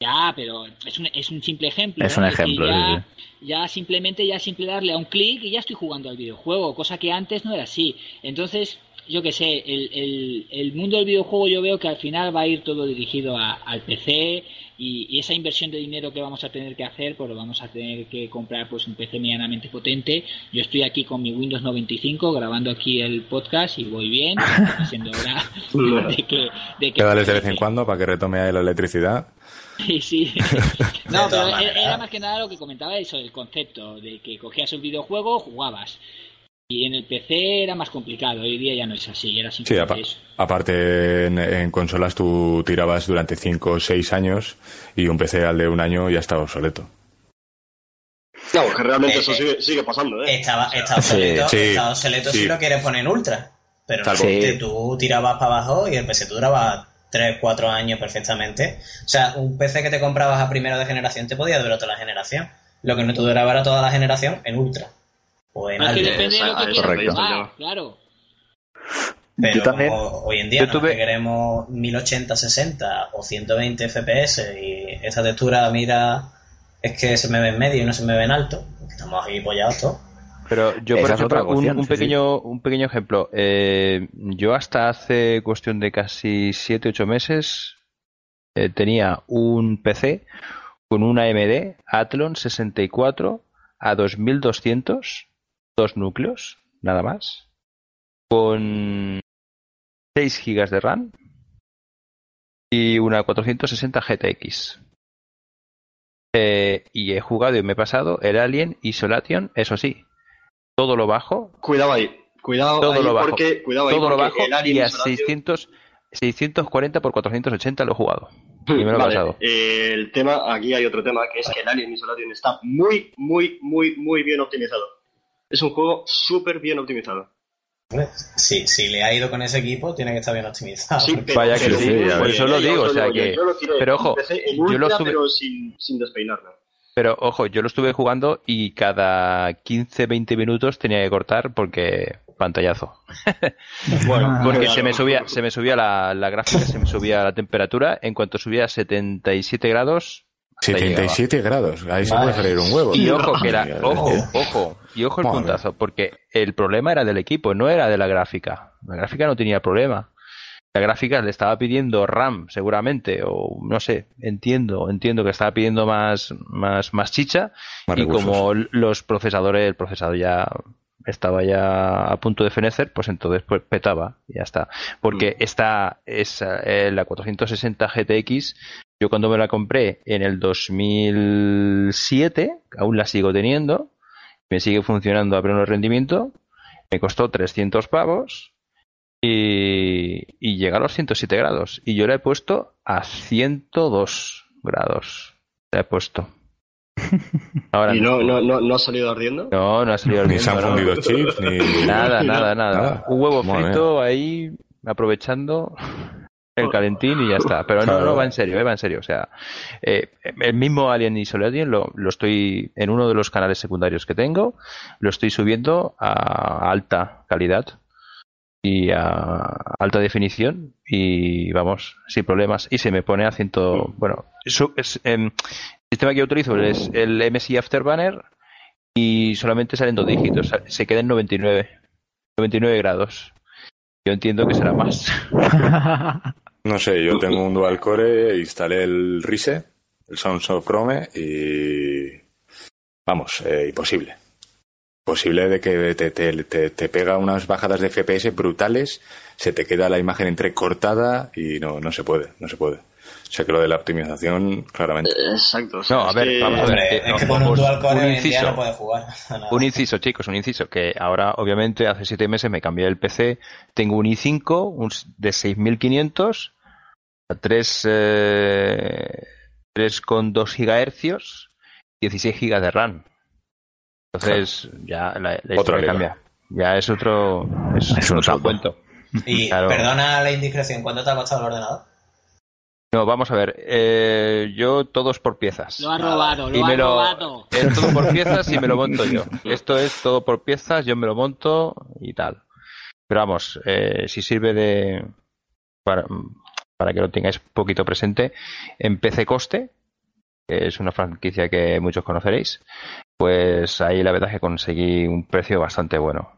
Ya, pero es un, es un simple ejemplo. Es ¿no? un decir, ejemplo, ya, sí, ya simplemente ya simple darle a un clic y ya estoy jugando al videojuego, cosa que antes no era así. Entonces, yo qué sé, el, el, el mundo del videojuego yo veo que al final va a ir todo dirigido a- al PC y, y esa inversión de dinero que vamos a tener que hacer, pues lo vamos a tener que comprar pues un PC medianamente potente. Yo estoy aquí con mi Windows 95 grabando aquí el podcast y voy bien, *laughs* siendo hora de que... De que dales de vez en cuando para que retome ahí la electricidad. Sí, sí. *laughs* No, pero era más que nada lo que comentaba eso, el concepto de que cogías un videojuego, jugabas. Y en el PC era más complicado, hoy día ya no es así, era Sí, apa- eso. aparte en, en consolas tú tirabas durante 5 o 6 años y un PC al de un año ya estaba obsoleto. No, que realmente Eh, eso eh, sigue, sigue pasando, ¿eh? Estaba, está obsoleto, sí, está obsoleto sí. si lo quieres poner en ultra. Pero Tal no, tú tirabas para abajo y el PC duraba 3, 4 años perfectamente. O sea, un PC que te comprabas a primero de generación te podía durar toda la generación. Lo que no te duraba era toda la generación en ultra. O en que depende de lo que quieras claro. Pero Yo también- hoy en día no tuve- queremos 1080, 60 o 120 FPS y esta textura, mira, es que se me ve en medio y no se me ve en alto. porque Estamos ahí pollados todos. Pero yo, Esa por ejemplo, un, opción, un sí, pequeño, un pequeño ejemplo. Eh, yo hasta hace cuestión de casi 7-8 meses eh, tenía un PC con una AMD Athlon 64 a 2200, dos núcleos, nada más, con 6 GB de RAM y una 460 GTX. Eh, y he jugado y me he pasado el Alien Isolation, eso sí, todo lo bajo, Cuidado ahí. Cuidado Todo ahí lo bajo. porque, cuidado ahí todo lo bajo el Alien y a Isolation- 600, 640 por 480 lo he jugado. Y me lo he Vale, pasado. el tema, aquí hay otro tema, que es que el Alien Isolation está muy, muy, muy, muy bien optimizado. Es un juego súper bien optimizado. Sí, si le ha ido con ese equipo, tiene que estar bien optimizado. Sí, pero, Vaya que pero sí, muy por eso lo digo, o sea que- yo lo tiré pero ojo, en yo lo ultra, estuve- pero sin, sin despeinarme. Pero ojo, yo lo estuve jugando y cada 15-20 minutos tenía que cortar porque pantallazo. *laughs* Bueno, *laughs* Porque claro. se me subía, se me subía la, la gráfica, se me subía la temperatura. En cuanto subía a 77 grados, hasta ahí llegaba. 77 grados, ahí se puede freír un huevo. Y ojo, que era, ojo, ojo, y ojo el Madre. puntazo, porque el problema era del equipo, no era de la gráfica. La gráfica no tenía problema. La gráfica le estaba pidiendo RAM, seguramente, o no sé, entiendo, entiendo que estaba pidiendo más, más, más chicha, Más y recursos. como los procesadores, el procesador ya estaba ya a punto de fenecer, pues entonces pues petaba, y ya está. Porque Mm. esta es eh, la 460 GTX, yo cuando me la compré en el 2007, aún la sigo teniendo, me sigue funcionando a pleno rendimiento, me costó 300 pavos y, y llega a los 107 grados. Y yo la he puesto a 102 grados. La he puesto. *laughs* Ahora ¿Y no, no, no, no ha salido ardiendo? no, no ha salido Ni se han ardiendo, no. fundido chips, ni... Nada, *laughs* nada, nada. Nada. Un huevo Madre frito ahí, aprovechando el calentín y ya está. Pero no, Claro. no, va en serio, eh, va en serio. O sea, eh, el mismo Alien Isolation lo, lo estoy, en uno de los canales secundarios que tengo, lo estoy subiendo a alta calidad y a alta definición y vamos, sin problemas. Y se me pone a ciento, bueno, su- es, em, el sistema que yo utilizo es el MSI Afterburner y solamente salen dos dígitos, se queda en 99, 99 grados. Yo entiendo que será más. *laughs* *laughs* No sé, yo tengo un dual core, instalé el Rise, el Sounds of Chrome y... Vamos, eh, imposible. Posible de que te, te, te, te pega unas bajadas de FPS brutales, se te queda la imagen entrecortada y no, no se puede, no se puede. O sea que lo de la optimización, claramente. Exacto. o sea, No, a ver, que- vamos a ver. Eh, es que con un dual core un inciso. no puedes jugar. *laughs* a nada. Un inciso, chicos, un inciso, que ahora obviamente hace siete meses me cambié el PC, tengo un i5 un de 6500 a 3, eh, 3,2 GHz, 16 GB de RAM. Entonces ya la, la historia cambia. Ya es otro, es, Es un otro cuento. Y *laughs* Claro. perdona la indiscreción, ¿cuánto te ha costado el ordenador? No, vamos a ver, eh, yo todos por piezas. Lo ha robado, Y lo ha me lo- robado. Es todo por piezas y me lo monto yo. *laughs* Esto es todo por piezas, yo me lo monto y tal. Pero vamos, eh, si sirve de. Para, para que lo tengáis un poquito presente, en PC Coste, que es una franquicia que muchos conoceréis, pues ahí la verdad es que conseguí un precio bastante bueno.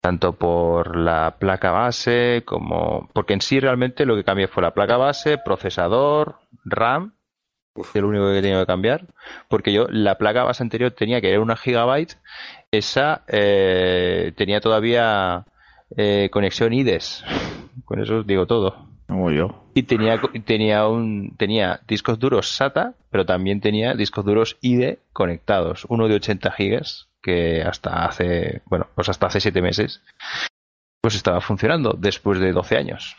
Tanto por la placa base como. Porque en sí realmente lo que cambié fue la placa base, procesador, RAM, es lo único que he tenido que cambiar porque yo la placa base anterior tenía que era una gigabyte, esa eh, tenía todavía eh, conexión IDES, con eso os digo todo. Como yo. Y tenía tenía un tenía discos duros SATA, pero también tenía discos duros IDE conectados, uno de 80 gigas que hasta hace bueno pues hasta hace siete meses pues estaba funcionando después de 12 años.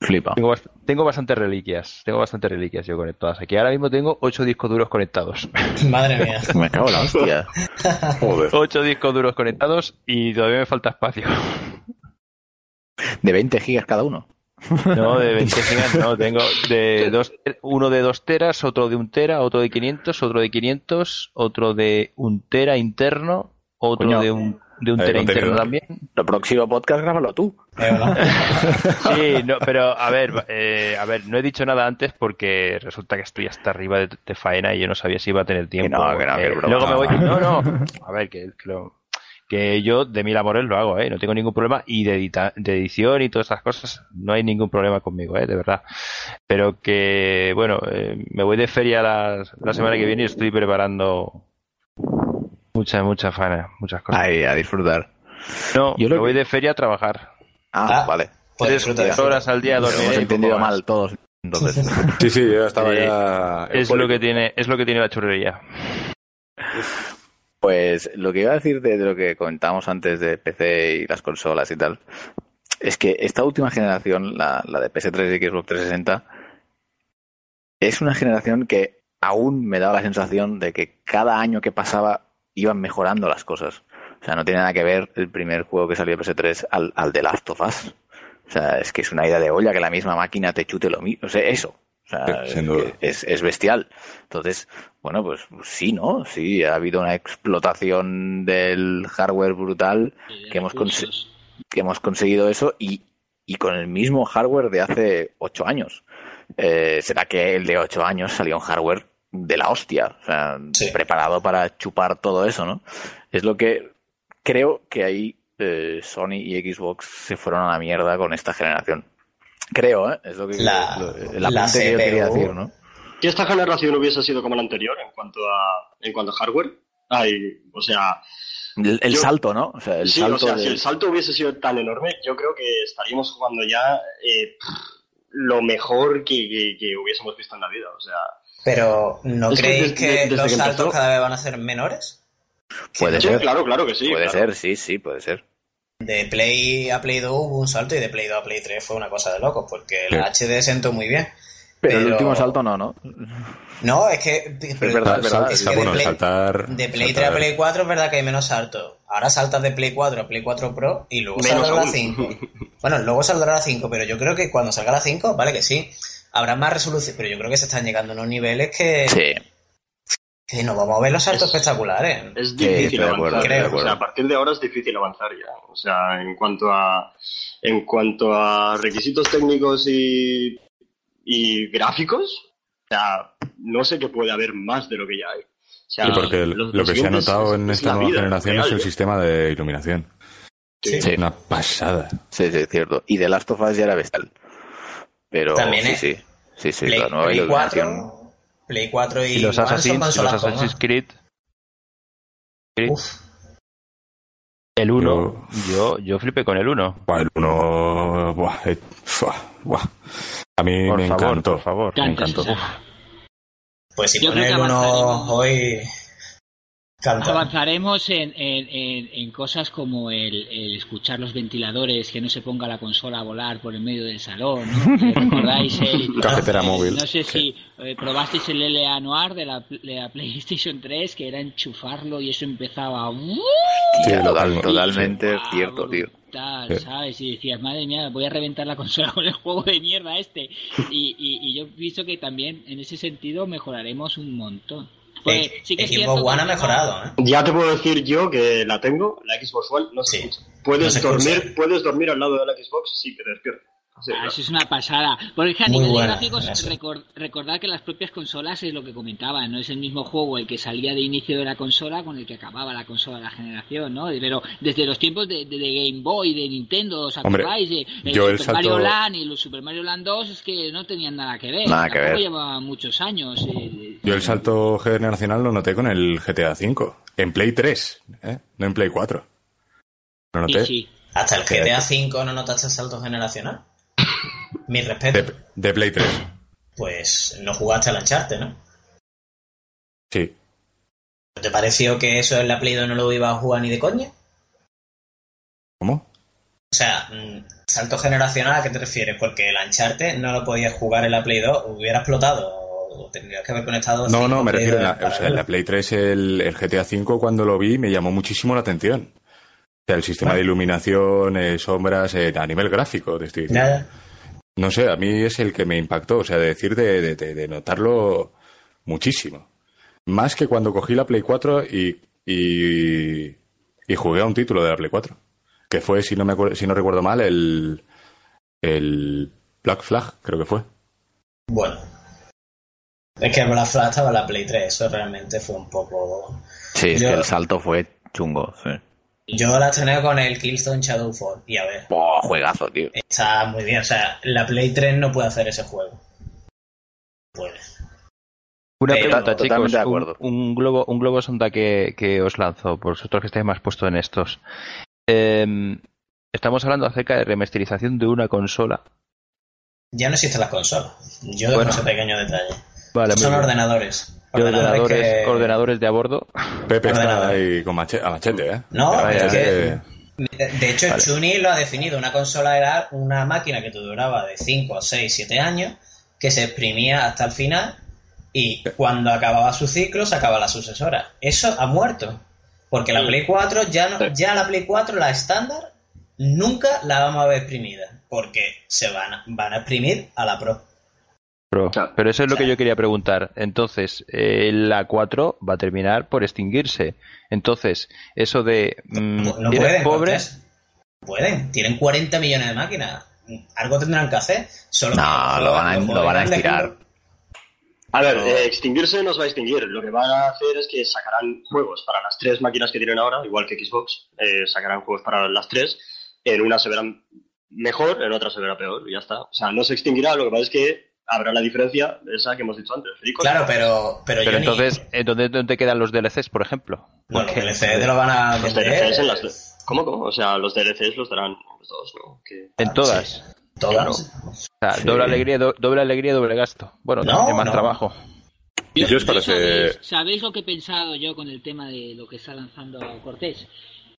Flipa. Tengo, bast- tengo bastantes reliquias, tengo bastantes reliquias yo conectadas aquí. Ahora mismo tengo 8 discos duros conectados. *laughs* Madre mía. *laughs* Me cago en la hostia. *laughs* Joder. 8 discos duros conectados y todavía me falta espacio. De 20 gigas cada uno. No, de 20 gigas no, tengo de dos, uno de 2 teras, otro de 1 tera, otro de 500, otro de 500, otro de 1 tera interno, otro Coño. de un, de un tera interno también. El próximo podcast grábalo tú. Verdad. *laughs* Sí, no, pero a ver, eh, a ver, no he dicho nada antes porque resulta que estoy hasta arriba de, de faena y yo no sabía si iba a tener tiempo. no, que no, que Eh, luego me voy. No, no. *laughs* A ver, que, que, lo- que yo de mil amores lo hago, ¿eh? No tengo ningún problema y de, edita- de edición y todas esas cosas no hay ningún problema conmigo, ¿eh? De verdad. Pero que, bueno, eh, me voy de feria la, la semana que viene y estoy preparando mucha, mucha faena, muchas cosas. Ahí, a disfrutar. no, yo lo me voy de feria a trabajar. Ah, Ah, vale. Tres horas al día Lo dormiré. hemos entendido mal todos. Entonces, Sí, *laughs* sí, yo estaba Sí. ya. Es lo que tiene, es lo que tiene la churrería. Pues lo que iba a decir de, lo que comentábamos antes de PC y las consolas y tal, es que esta última generación, la, la de PS3 y Xbox 360, es una generación que aún me daba la sensación de que cada año que pasaba iban mejorando las cosas. O sea, no tiene nada que ver el primer juego que salió de PS3 al, al de Last of Us. O sea, es que es una idea de olla que la misma máquina te chute lo mismo. O sea, eso. O sea, Sí, es es, es bestial. Entonces, bueno, pues sí, ¿no? Sí, ha habido una explotación del hardware brutal que hemos, que hemos conseguido eso y, y con el mismo hardware de hace ocho años. Eh, ¿Será que el de ocho años salió un hardware de la hostia? O sea, Sí. preparado para chupar todo eso, ¿no? Es lo que creo que ahí eh, Sony y Xbox se fueron a la mierda con esta generación. Creo, ¿eh? Es lo que La- lo- la que yo quería decir, ¿no? Si esta generación hubiese sido como la anterior en cuanto a, en cuanto a hardware, ay, o sea, El, el Yo- salto, ¿no? O sea, el sí, salto o sea, de- si el salto hubiese sido tan enorme, yo creo que estaríamos jugando ya eh, lo mejor que, que- que hubiésemos visto en la vida. O sea, Pero ¿no que creéis desde- que, desde los que saltos empezó- cada vez van a ser menores? Puede sí, ser. claro, claro que sí. puede claro. ser, sí, sí, puede ser. De Play a Play 2 hubo un salto y de Play 2 a Play 3 fue una cosa de locos porque la HD sentó muy bien. Pero, el último salto no, ¿no? No, es que, pero- verdad, es verdad. es que de bueno, Play- saltar. De Play 3 saltar- a Play 4 es verdad que hay menos saltos. Ahora saltas de Play 4 a Play 4 Pro y luego Menos saldrá la aún. 5. Bueno, luego saldrá la 5, pero yo creo que cuando salga la 5, vale que sí, habrá más resolución, pero yo creo que se están llegando a unos niveles que, Sí. Que nos vamos a ver los saltos Es- espectaculares. Es Sí, difícil acuerdo, avanzar. de ¿eh? O acuerdo. sea, a partir de ahora es difícil avanzar ya. O sea, en cuanto a en cuanto a requisitos técnicos y, y gráficos, o sea, no sé qué puede haber más de lo que ya hay. O sea, Sí, porque el- lo los que se ha notado es- en es esta nueva vida generación real, es el ¿eh? sistema de iluminación. Sí, Es una pasada. sí, sí, es cierto. Y de Last of Us ya era bestial. Pero También, sí, ¿eh? sí, sí, sí, Play, la nueva Play iluminación. 4, Play 4 y, Y los son Assassin's, y los Assassin's más. Creed. Creed. Uf, El 1, yo, yo flipé con el 1. Buah, el uno. Buah, eh, fuah, buah. A mí Por me favor, encantó. por favor. Me encantó. Pues si Yo avanzaremos. hoy. Canta. Avanzaremos en, en- en- en cosas como el, el escuchar los ventiladores, que no se ponga la consola a volar por el medio del salón, *laughs* ¿Recordáis el... Cafetera móvil. No sé Sí. si eh, probasteis el LA Noir de la, de la PlayStation 3, que era enchufarlo y eso empezaba... Sí, Total- totalmente. totalmente cierto, tío. brutal, Sí. ¿sabes? Y decías, madre mía, voy a reventar la consola *laughs* con el juego de mierda este. Y, y, y yo pienso que también en ese sentido mejoraremos un montón. Pues, Eh, sí que es Xbox One ha el mejorado, ¿eh? Ya te puedo decir yo que la tengo, la Xbox One, no Sí. escucha. Puedes, No se escucha. dormir, puedes dormir al lado de la Xbox sin que te. Ah, claro. eso es una pasada. Porque es que a nivel de buena gráficos, en eso. recor- recordar que las propias consolas es lo que comentaba, no es el mismo juego el que salía de inicio de la consola con el que acababa la consola de la generación, ¿no? Pero desde los tiempos de, de- de Game Boy, de Nintendo, ¿os acordáis? De, el yo Super el salto- Mario Land y los Super Mario Land 2 es que no tenían nada que ver. Nada que ver. llevaban muchos años. eh, Yo el salto generacional lo noté con el GTA V. En Play 3, ¿eh? no en Play 4. Lo sí, noté. sí. Hasta el GTA V no notaste el salto generacional. Mi respeto. De, de Play 3. Pues no jugaste al Uncharted, ¿no? Sí. ¿Te pareció que eso en la Play 2 no lo iba a jugar ni de coña? ¿Cómo? O sea, mm, salto generacional, ¿a qué te refieres? Porque el Uncharted no lo podías jugar en la Play 2, hubiera explotado o tendrías que haber conectado. No, no, me Play refiero 2 la, o sea, en la. Play 3 el, el GTA V cuando lo vi me llamó muchísimo la atención. O sea, el sistema de iluminación, eh, sombras, eh, a nivel gráfico, te estoy diciendo. Ya. No sé, a mí es el que me impactó, o sea, de decir, de, de- de- de notarlo muchísimo. Más que cuando cogí la Play 4 y, y, y jugué a un título de la Play 4. Que fue, si no, me acuerdo, si no recuerdo mal, el, el Black Flag, creo que fue. Bueno. Es que Black Flag estaba en la Play 3, eso realmente fue un poco... Sí, es Yo- que el salto fue chungo. Sí. Yo la tenía con el Killzone Shadowfall, y a ver, Buah, juegazo, tío. está muy bien, o sea, la Play 3 no puede hacer ese juego. Puede. Una Pero- pregunta, Totalmente chicos. de Un, acuerdo. un globo, un globo sonda que, que os lanzo, por vosotros que estáis más puestos en estos. Em, estamos hablando acerca de remasterización de una consola. Ya no existen las consolas. Yo Bueno. dejo ese pequeño detalle. Vale, Son muy bien. ordenadores. Ordenadores, que- ordenadores de a bordo. Pepe está ahí con mache- a machete, ¿eh? No, Vaya, es que- eh, De hecho, Vale. Chuni lo ha definido. Una consola era una máquina que te duraba de 5, 6, 7 años, que se exprimía hasta el final y cuando acababa su ciclo sacaba la sucesora. Eso ha muerto. Porque la Play 4 ya no, ya la Play 4, la estándar, nunca la vamos a ver exprimida. Porque se van, a- van a exprimir a la Pro. Pro. Claro. Pero eso es lo que yo quería preguntar. Entonces, eh, la 4 va a terminar por extinguirse. Entonces, eso de... mm, No ¿eres pueden, pobre? Cortés. Pueden. Tienen 40 millones de máquinas. Algo tendrán que hacer. Solo No, lo van a, lo van a estirar. A ver, eh, extinguirse no se va a extinguir. Lo que van a hacer es que sacarán juegos para las tres máquinas que tienen ahora, igual que Xbox. eh, sacarán juegos para las tres. En una se verán mejor, en otra se verá peor, y ya está. O sea, no se extinguirá, lo que pasa es que habrá la diferencia esa que hemos dicho antes. Claro, pero, pero, Pero yo ni- entonces, ¿eh, ¿dónde, ¿dónde quedan los DLCs, por ejemplo? No, los Porque- DLC te lo van a Los. DLCs en las... ¿Cómo, cómo? O sea, los DLCs los darán los dos, ¿no? Que- En todas. Todas. O sea, doble alegría, do- doble alegría, doble gasto. Bueno, No, también más no. trabajo. ¿Y qué os parece? ¿Sabéis, sabéis lo que he pensado yo con el tema de lo que está lanzando Cortés?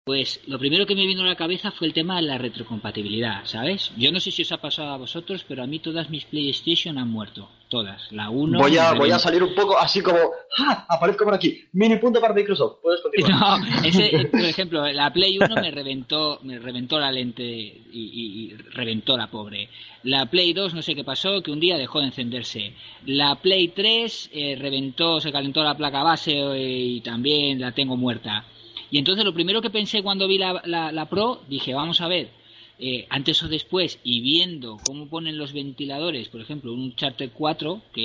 Pues lo primero que me vino a la cabeza fue el tema de la retrocompatibilidad, ¿sabes? Yo no sé si os ha pasado a vosotros, pero a mí todas mis PlayStation han muerto. Todas. La 1. Voy a, voy a salir un poco así como... ¡Ah! Aparezco por aquí. Mini punto para Microsoft. Puedes continuar. No, ese, *laughs* por ejemplo, la Play 1 me reventó, me reventó la lente y, y- y reventó la pobre. La Play 2 no sé qué pasó, que un día dejó de encenderse. La Play 3 eh, reventó, se calentó la placa base eh, y también la tengo muerta. Y entonces lo primero que pensé cuando vi la, la- Pro, dije, vamos a ver, eh, antes o después, y viendo cómo ponen los ventiladores, por ejemplo, un Charter 4, que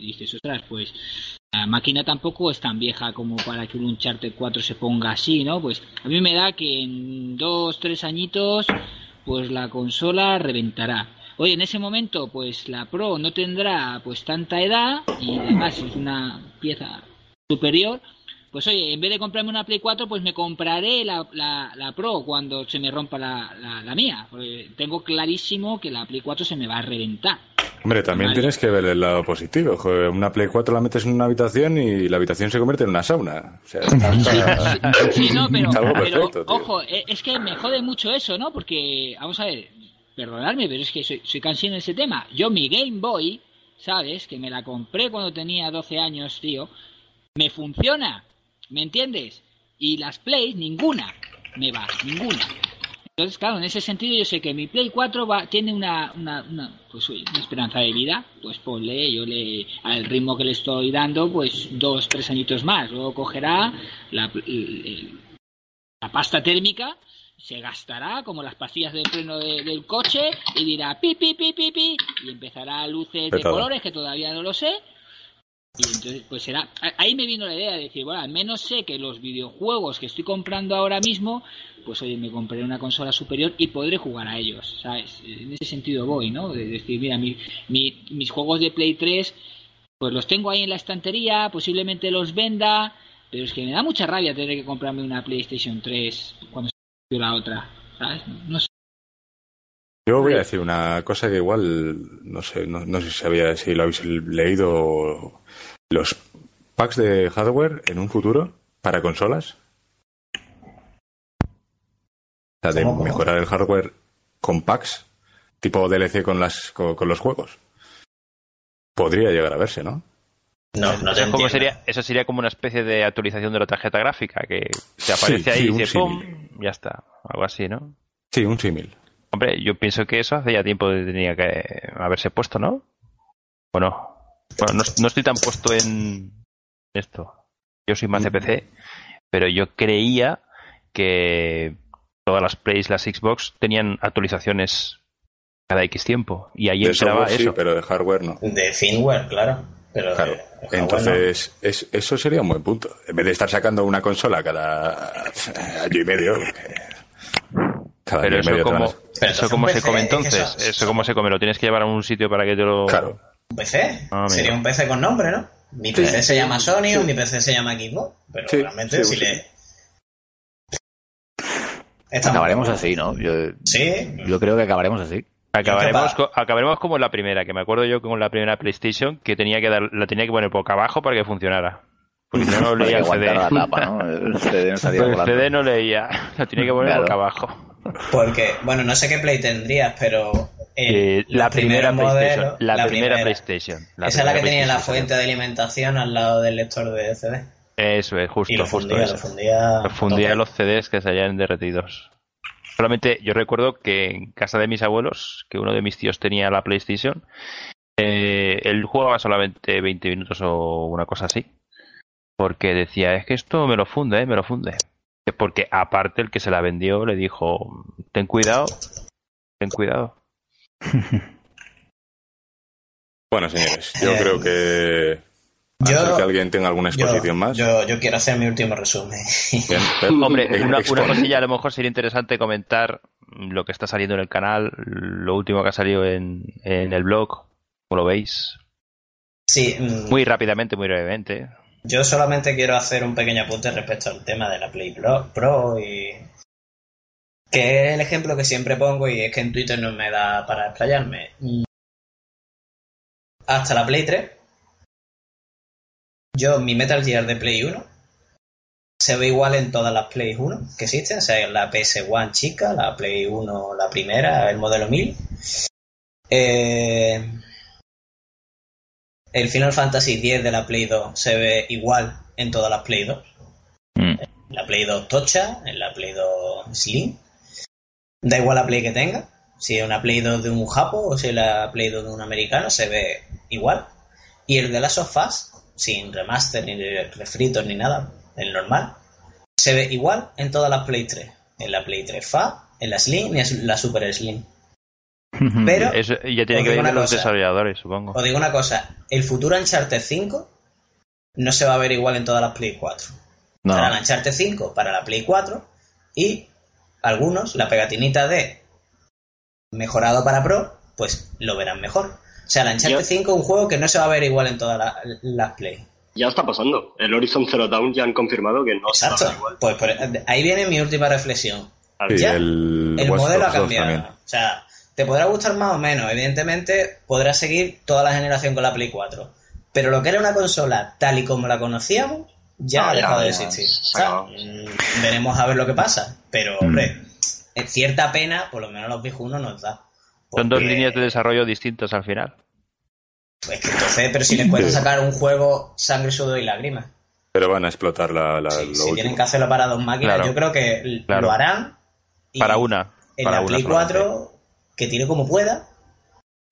dices, ostras, pues la máquina tampoco es tan vieja como para que un Uncharted 4 se ponga así, ¿no? Pues a mí me da que en dos, tres añitos, pues la consola reventará. Oye, en ese momento, pues la Pro no tendrá pues tanta edad y además es una pieza superior. Pues oye, en vez de comprarme una Play 4, pues me compraré la, la, la Pro cuando se me rompa la, la, la mía. Porque tengo clarísimo que la Play 4 se me va a reventar. Hombre, también tienes que ver el lado positivo. Joder, una Play 4 la metes en una habitación y la habitación se convierte en una sauna. O sea, está- *laughs* está- Sí, no, pero, algo perfecto, ojo, eh, es que me jode mucho eso, ¿no? Porque, vamos a ver, perdonadme, pero es que soy, soy cansino en ese tema. Yo mi Game Boy, ¿sabes? Que me la compré cuando tenía 12 años, tío, me funciona, ¿me entiendes? Y las Plays, ninguna me va, ninguna. Entonces, claro, en ese sentido yo sé que mi Play 4 va, tiene una, una, una, pues, una esperanza de vida, pues ponle, yo le, al ritmo que le estoy dando, pues dos, tres añitos más. Luego cogerá la, la pasta térmica, se gastará como las pastillas del freno de- del coche y dirá pi, pi, pi, pi, pi, y empezará luces de colores que todavía no lo sé. Y entonces, pues será. Ahí me vino la idea de decir, bueno, al menos sé que los videojuegos que estoy comprando ahora mismo, pues oye, me compraré una consola superior y podré jugar a ellos, ¿sabes? En ese sentido voy, ¿no? De decir, mira, mi, mi- mis juegos de Play 3, pues los tengo ahí en la estantería, posiblemente los venda, pero es que me da mucha rabia tener que comprarme una PlayStation 3 cuando se la otra, ¿sabes? No sé. Yo voy a decir una cosa que igual, no sé, no, sé si, si lo habéis leído. Los packs de hardware en un futuro para consolas. O sea, de ¿Cómo, cómo? mejorar el hardware con packs, tipo DLC con, las, con, con los juegos. Podría llegar a verse, ¿no? No, no te entiendo. sería, eso sería como una especie de actualización de la tarjeta gráfica, que te Sí, aparece ahí sí, y dice ¡pum! Ya está, algo así, ¿no? Sí, un símil. Hombre, yo pienso que eso hace ya tiempo que tenía que haberse puesto, ¿no? ¿O no? Bueno, no, no estoy tan puesto en esto. Yo soy más de PC, pero yo creía que todas las Plays, las Xbox, tenían actualizaciones cada X tiempo. Y ahí De entraba software sí, eso. pero de hardware no. De firmware, claro. Pero Claro. de- Entonces, es- eso sería un buen punto. En vez de estar sacando una consola cada año y medio. Cada Pero año y eso medio como, eso como se come entonces, eso- eso como se come, lo tienes que llevar a un sitio para que te lo... Claro. ¿Un PC? Ah, Sería un PC con nombre, ¿no? Mi Sí. PC se llama Sony Sí. o mi PC se llama Xbox. Pero Sí, realmente sí, si sí. le... Acabaremos así, ¿no? Yo, Sí. yo creo que acabaremos así. Acabaremos, Yo co- acabaremos como la primera, que me acuerdo yo con la primera PlayStation, que tenía que dar, la tenía que poner boca abajo para que funcionara. Porque si no, leía el CD. la tapa, ¿no? El CD no salía Pero el. CD no leía, lo tenía que poner Claro. boca abajo. Porque, bueno, no sé qué Play tendrías, pero... el- Eh, la primera primeros PlayStation. modelos- la, primera, PlayStation. Esa es la que primera tenía la PlayStation. fuente de alimentación al lado del lector de CD. Eso es, justo, Y lo justo fundía, lo fundía... Los CDs que se hayan derretidos. Solamente yo recuerdo que en casa de mis abuelos, que uno de mis tíos tenía la PlayStation, eh, él jugaba solamente 20 minutos o una cosa así. Porque decía, es que esto me lo funde, eh, me lo funde. Porque aparte el que se la vendió le dijo, ten cuidado, ten cuidado. *laughs* Bueno, señores, yo Eh, creo que. A yo- que alguien tenga alguna Yo, exposición más. yo, yo quiero hacer mi último resumen. Bien, *laughs* Pep, Hombre, una, cosilla a lo mejor sería interesante comentar lo que está saliendo en el canal, lo último que ha salido en, en el blog, como lo veis. Sí, mm, Muy rápidamente, muy brevemente. yo solamente quiero hacer un pequeño apunte respecto al tema de la Play Pro y... Que es el ejemplo que siempre pongo y es que en Twitter no me da para explayarme. Hasta la Play 3, yo mi Metal Gear de Play 1 se ve igual en todas las Play 1 que existen, o sea, la PS1 chica, la Play 1 la primera, el modelo 1000. Eh, el Final Fantasy X de la Play 2 se ve igual en todas las Play 2. Mm. En la Play 2 tocha, en la Play 2 slim. Da igual la Play que tenga. Si es una Play 2 de un japo o si es la Play 2 de un americano, se ve igual. Y el de Last of Us, sin remaster ni refritos ni nada, el normal, se ve igual en todas las Play 3. En la Play 3 FA, en la Slim y en la Super Slim. Pero Eso ya tiene que ver con los cosa. desarrolladores, supongo. os digo una cosa, el futuro Uncharted 5 no se va a ver igual en todas las Play 4. No, Estará el Uncharted 5 para la Play 4 y algunos, la pegatinita de mejorado para Pro, pues lo verán mejor. O sea, el Uncharted Yo- 5 es un juego que no se va a ver igual en todas la- las Play. Ya está pasando. El Horizon Zero Dawn ya han confirmado que no se va a Exacto. ver igual. Pues por- ahí viene mi última reflexión. Sí, Ya, el, El modelo ha Dogs 2 cambiado. también. O sea, te podrá gustar más o menos. Evidentemente, podrás seguir toda la generación con la Play 4. Pero lo que era una consola tal y como la conocíamos, ya No, ha ya, dejado de ya, existir. se O sea, acabó. mm, veremos a ver lo que pasa. Pero, hombre, en cierta pena, por lo menos los viejunos nos da. Son dos líneas de desarrollo distintas al final. Pues que entonces, pero si les cuesta sacar un juego sangre, sudor y lágrimas. Pero van a explotar la, la- Si, lo si último. tienen que hacerlo para dos máquinas, Claro. yo creo que Claro. lo harán. y Para una. En para la una Play solamente. 4, que tire como pueda.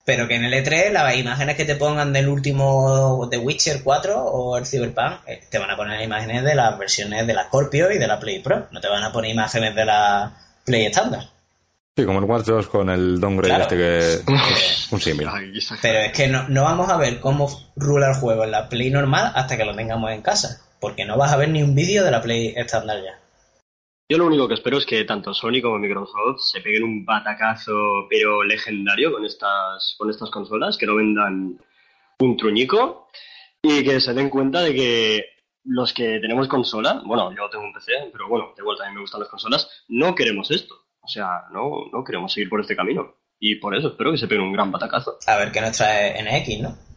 Pero que en el E3 las imágenes que te pongan del último The Witcher 4 o el Cyberpunk, eh, te van a poner imágenes de las versiones de la Scorpio y de la Play Pro. No te van a poner imágenes de la Play estándar. Sí, como el Watch 2 con el downgrade Claro. este que... un símil. Pero es que no, no vamos a ver cómo rula el juego en la Play normal hasta que lo tengamos en casa. Porque no vas a ver ni un vídeo de la Play estándar ya. Yo lo único que espero es que tanto Sony como Microsoft se peguen un batacazo pero legendario con estas, con estas consolas, que no vendan un truñico y que se den cuenta de que los que tenemos consola, bueno, yo tengo un PC, pero bueno, de vuelta a mí me gustan las consolas, no queremos esto. O sea, no, no queremos seguir por este camino. Y por eso espero que se peguen un gran batacazo. A ver qué nos trae NX, ¿no?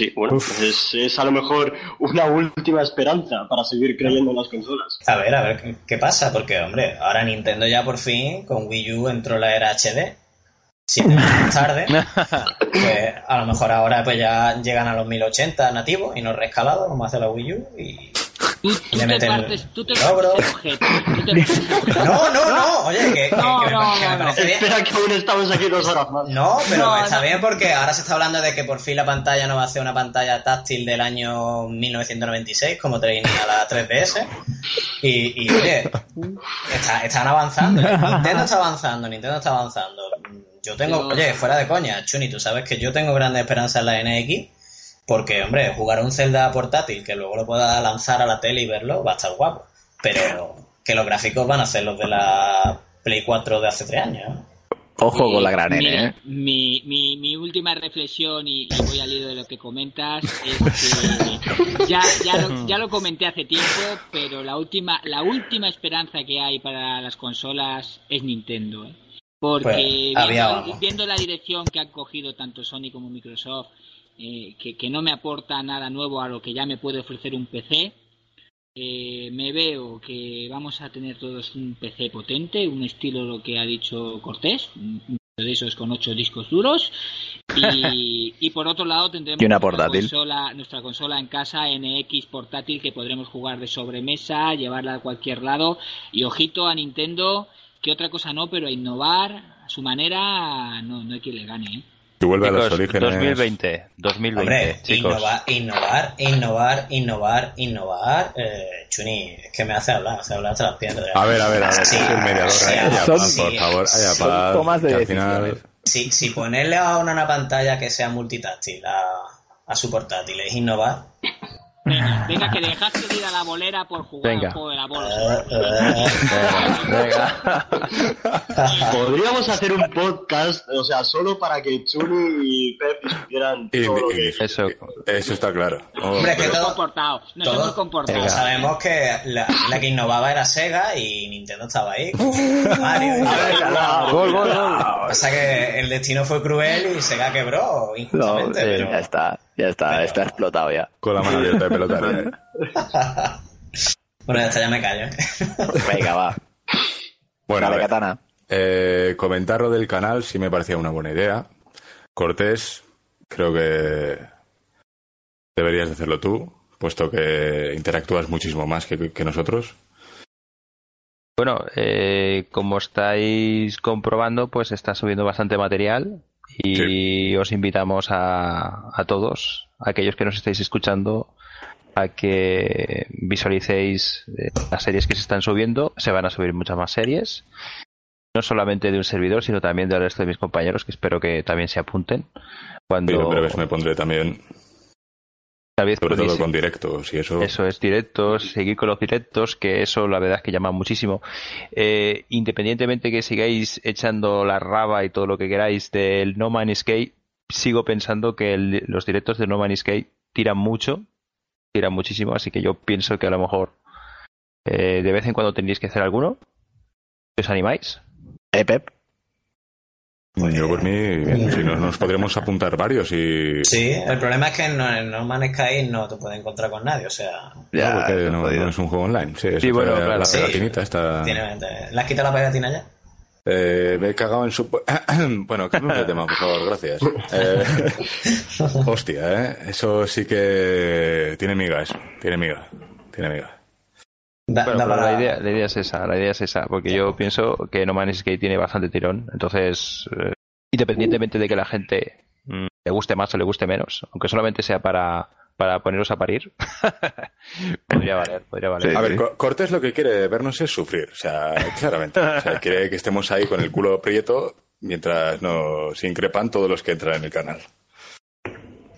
Sí, bueno, Uf. es, es a lo mejor una última esperanza para seguir creyendo en las consolas. A ver, a ver qué, qué pasa, porque, hombre, ahora Nintendo ya por fin, con Wii U entró la era HD. Siete años *laughs* tarde, pues a lo mejor ahora pues ya llegan a los 1080 nativos y no rescalados, como hace la Wii U. Y... Tú, Le tú te meten partes, tú te logro. partes el ojete, tú te *laughs* partes el ojete. No, no, no, oye, que, que- No, que me, no, que me no, parece bien. Espera que aún estamos aquí dos horas más. No, pero No, está no. bien porque ahora se está hablando de que por fin la pantalla no va a ser una pantalla táctil del año 1996 como tenía la 3DS. Y, y oye, está- están avanzando. Nintendo está avanzando, Nintendo está avanzando. Yo tengo, oye, fuera de coña, Chuni, tú sabes que yo tengo grandes esperanzas en la NX. Porque, hombre, jugar a un Zelda portátil que luego lo pueda lanzar a la tele y verlo va a estar guapo. Pero que los gráficos van a ser los de la Play 4 de hace tres años. Ojo con la gran Mira, N, ¿eh? Mi, mi, mi última reflexión, y, y voy al hilo de lo que comentas, es *laughs* que ya, ya, lo, ya lo comenté hace tiempo, pero la última, la última esperanza que hay para las consolas es Nintendo. ¿eh? Porque Pues, viendo, viendo la dirección que han cogido tanto Sony como Microsoft, eh, que, que no me aporta nada nuevo a lo que ya me puede ofrecer un PC, eh, me veo que vamos a tener todos un PC potente, un estilo lo que ha dicho Cortés, un de esos con ocho discos duros. Y, *laughs* y por otro lado tendremos una nuestra consola, nuestra consola en casa NX portátil que podremos jugar de sobremesa, llevarla a cualquier lado. Y ojito a Nintendo, que otra cosa no, pero a innovar a su manera no, no hay quien le gane. ¿eh? Y vuelve a los Chicos, orígenes. 2020, 2020, Hombre, chicos. innovar, innovar, innovar, innovar, innovar. Eh, Chuni, es que me hace hablar, me hace hablar hasta las piedras. A ver, a ver, a ver. Sí, el mediador. sí, haya son- paz, por sí, favor, haya sí, paz. tomas de que al final... Si, si ponerle a una, una pantalla que sea multitáctil a, a su portátil es innovar. Venga, venga, que dejaste de ir a la bolera por jugar Venga. al juego de la bola. Eh, eh, Venga, venga. *laughs* Podríamos hacer un podcast, o sea, solo para que Chuni y Pep discutieran Y- todo lo y- que... Eso. Eso está claro. Oh, Hombre, que Nos todo- hemos comportado, nos todos- hemos comportado. todos sabemos que la, la que innovaba era Sega y Nintendo estaba ahí. *laughs* Mario. y- A ver, no, Gol, gol, gol. Pasa que el destino fue cruel y Sega quebró No, injustamente. sí, pero- ya está, ya está, está explotado ya. Con la mano abierta de pelotaria. *laughs* ¿eh? Bueno, ya está, ya me callo. Venga, va. Bueno, a Dale, ver, Katana. eh, comentar lo del canal sí me parecía una buena idea. Cortés, creo que deberías de hacerlo tú, puesto que interactúas muchísimo más que, que nosotros. Bueno, eh, como estáis comprobando, pues está subiendo bastante material y os invitamos a, a todos, aquellos que nos estáis escuchando, a que visualicéis eh, las series que se están subiendo. Se van a subir muchas más series, no solamente de un servidor, sino también del resto de mis compañeros, que espero que también se apunten. Cuando Pero en breves me pondré también, vez sobre todo con directos y eso. Eso es, directos, seguir con los directos, que eso la verdad es que llama muchísimo. Eh, independientemente que sigáis echando la raba y todo lo que queráis del No Man's Sky, sigo pensando que el- los directos de No Man's Sky tiran mucho, tiran muchísimo, así que yo pienso que a lo mejor eh, de vez en cuando tendréis que hacer alguno. ¿Os animáis? Eh, Pep. Yo por mí, bien, si no, nos podremos apuntar varios y... Sí, el problema es que en, No Man's Sky no te puedes encontrar con nadie, o sea... Ya, Ya, porque no, no es un juego online. Sí, eso Sí, bueno, claro, la sí. pegatinita está... Tiene, ¿Le has quitado la pegatina ya? Eh, me he cagado en su... *clears throat* bueno, cambiamos de tema, por favor, gracias. *laughs* Eh, hostia, ¿eh? Eso sí que tiene miga, eso. Tiene miga. Tiene miga. Da- Bueno, da pero para- la idea, la idea es esa, la idea es esa, porque yo pienso que No Man's Sky tiene bastante tirón, entonces, eh, independientemente de que la gente mm, le guste más o le guste menos, aunque solamente sea para, para poneros a parir, *laughs* podría valer, podría valer. Sí. A ver, Co- Cortés lo que quiere vernos es sufrir, o sea, claramente. O sea, quiere que estemos ahí con el culo prieto mientras nos increpan todos los que entran en el canal.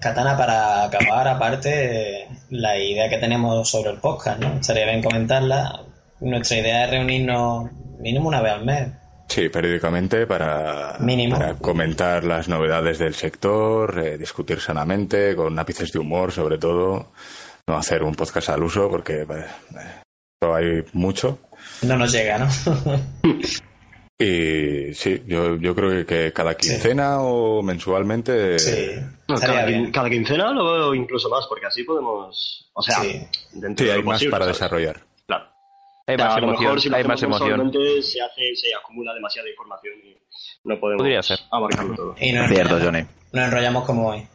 Katana, para acabar, aparte, la idea que tenemos sobre el podcast, ¿no? Estaría bien comentarla. Nuestra idea es reunirnos mínimo una vez al mes. Sí, periódicamente para, Mínimo. para comentar las novedades del sector, eh, discutir sanamente, con ápices de humor sobre todo, no hacer un podcast al uso porque eh, eh, hay mucho. No nos llega, ¿no? *laughs* Y sí, yo, yo creo que, cada quincena o mensualmente... sí. No, cada, quincena lo veo incluso más, porque así podemos. O sea, Sí. dentro Sí, de hay lo más posible, para ¿sabes? desarrollar. Claro. Hay más a lo emoción, mejor si hay más emoción. se, hace, se acumula demasiada información y no podemos Podría ser. abarcarlo todo. Y Cierto, Johnny. nos enrollamos como hoy.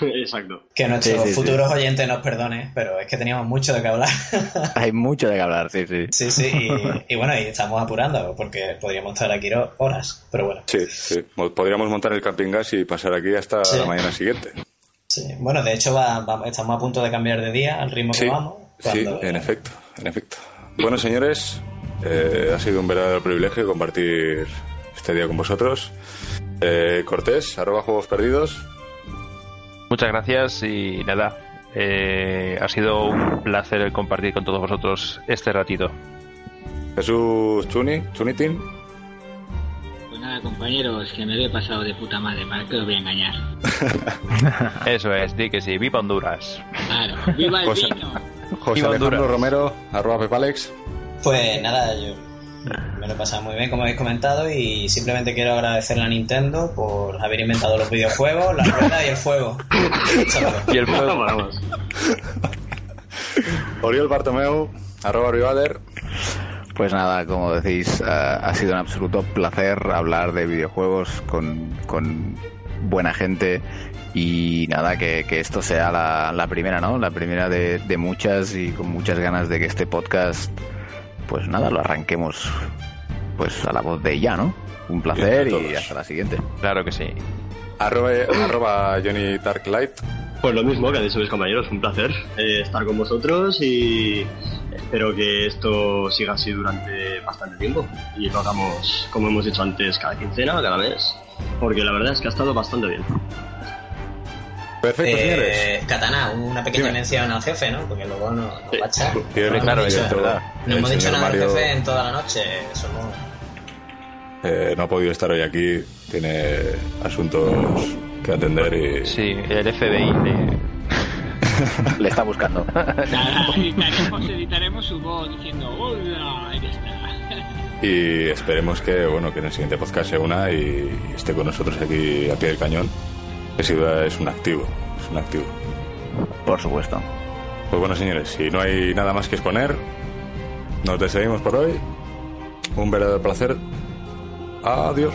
*laughs* Exacto. Que nuestros Sí, sí, sí. futuros oyentes nos perdonen, pero es que teníamos mucho de qué hablar. *laughs* Hay mucho de qué hablar, sí, sí. sí, sí, y, *laughs* y bueno, y estamos apurando, porque podríamos estar aquí horas, pero bueno. Sí, sí. Mo- Podríamos montar el camping gas y pasar aquí hasta Sí. la mañana siguiente. Sí. Bueno, de hecho, va- va- estamos a punto de cambiar de día al ritmo Sí, que vamos. sí, cuando- en efecto, en efecto. Bueno, señores, eh, ha sido un verdadero privilegio compartir este día con vosotros. Eh, Cortés, arroba juegos perdidos. Muchas gracias y nada, eh, ha sido un placer el compartir con todos vosotros este ratito. Jesús Chuni, Chunitin. Pues nada, compañeros, que me lo he pasado de puta madre, ¿para qué os voy a engañar? *laughs* Eso es, di que sí, viva Honduras. Claro, ¡viva el José- vino! José Viva Alejandro Honduras. Romero, arroba Pepalex. Pues nada, yo me lo he pasado muy bien, como habéis comentado, y simplemente quiero agradecerle a Nintendo por haber inventado los videojuegos, la rueda y el fuego. *laughs* Y el fuego. Vamos. Oriol Bartomeu, arroba Rivaler. Pues nada, como decís, eh, ha sido un absoluto placer hablar de videojuegos con, con buena gente y nada, que, que esto sea la, la primera, ¿no? La primera de, de muchas y con muchas ganas de que este podcast, pues nada, lo arranquemos pues a la voz de ella, ¿no? Un placer y hasta la siguiente. Claro que sí. Arroba, arroba Johnny Darklight. Pues lo mismo que han dicho mis compañeros, un placer eh, estar con vosotros y espero que esto siga así durante bastante tiempo y lo hagamos, como hemos dicho antes, cada quincena o cada mes, porque la verdad es que ha estado bastante bien. Perfecto, señores. Eh, Katana, una pequeña Dime. mención al jefe, ¿no? Porque luego nos, nos va a echar. No hemos claro, dicho- es verdad. No hemos dicho nada Mario- jefe en toda la noche. Somos... Eh, no ha podido estar hoy aquí, tiene asuntos que atender y... Sí, el FBI. de- *laughs* Le está buscando. Editaremos, editaremos su voz diciendo ¡Hola! Ahí está. Y esperemos que, bueno, que en el siguiente podcast se una y esté con nosotros aquí a pie del cañón. Duda es un activo, es un activo. Por supuesto. Pues bueno, señores, si no hay nada más que exponer, nos despedimos por hoy. Un verdadero placer. Adiós.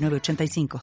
906985.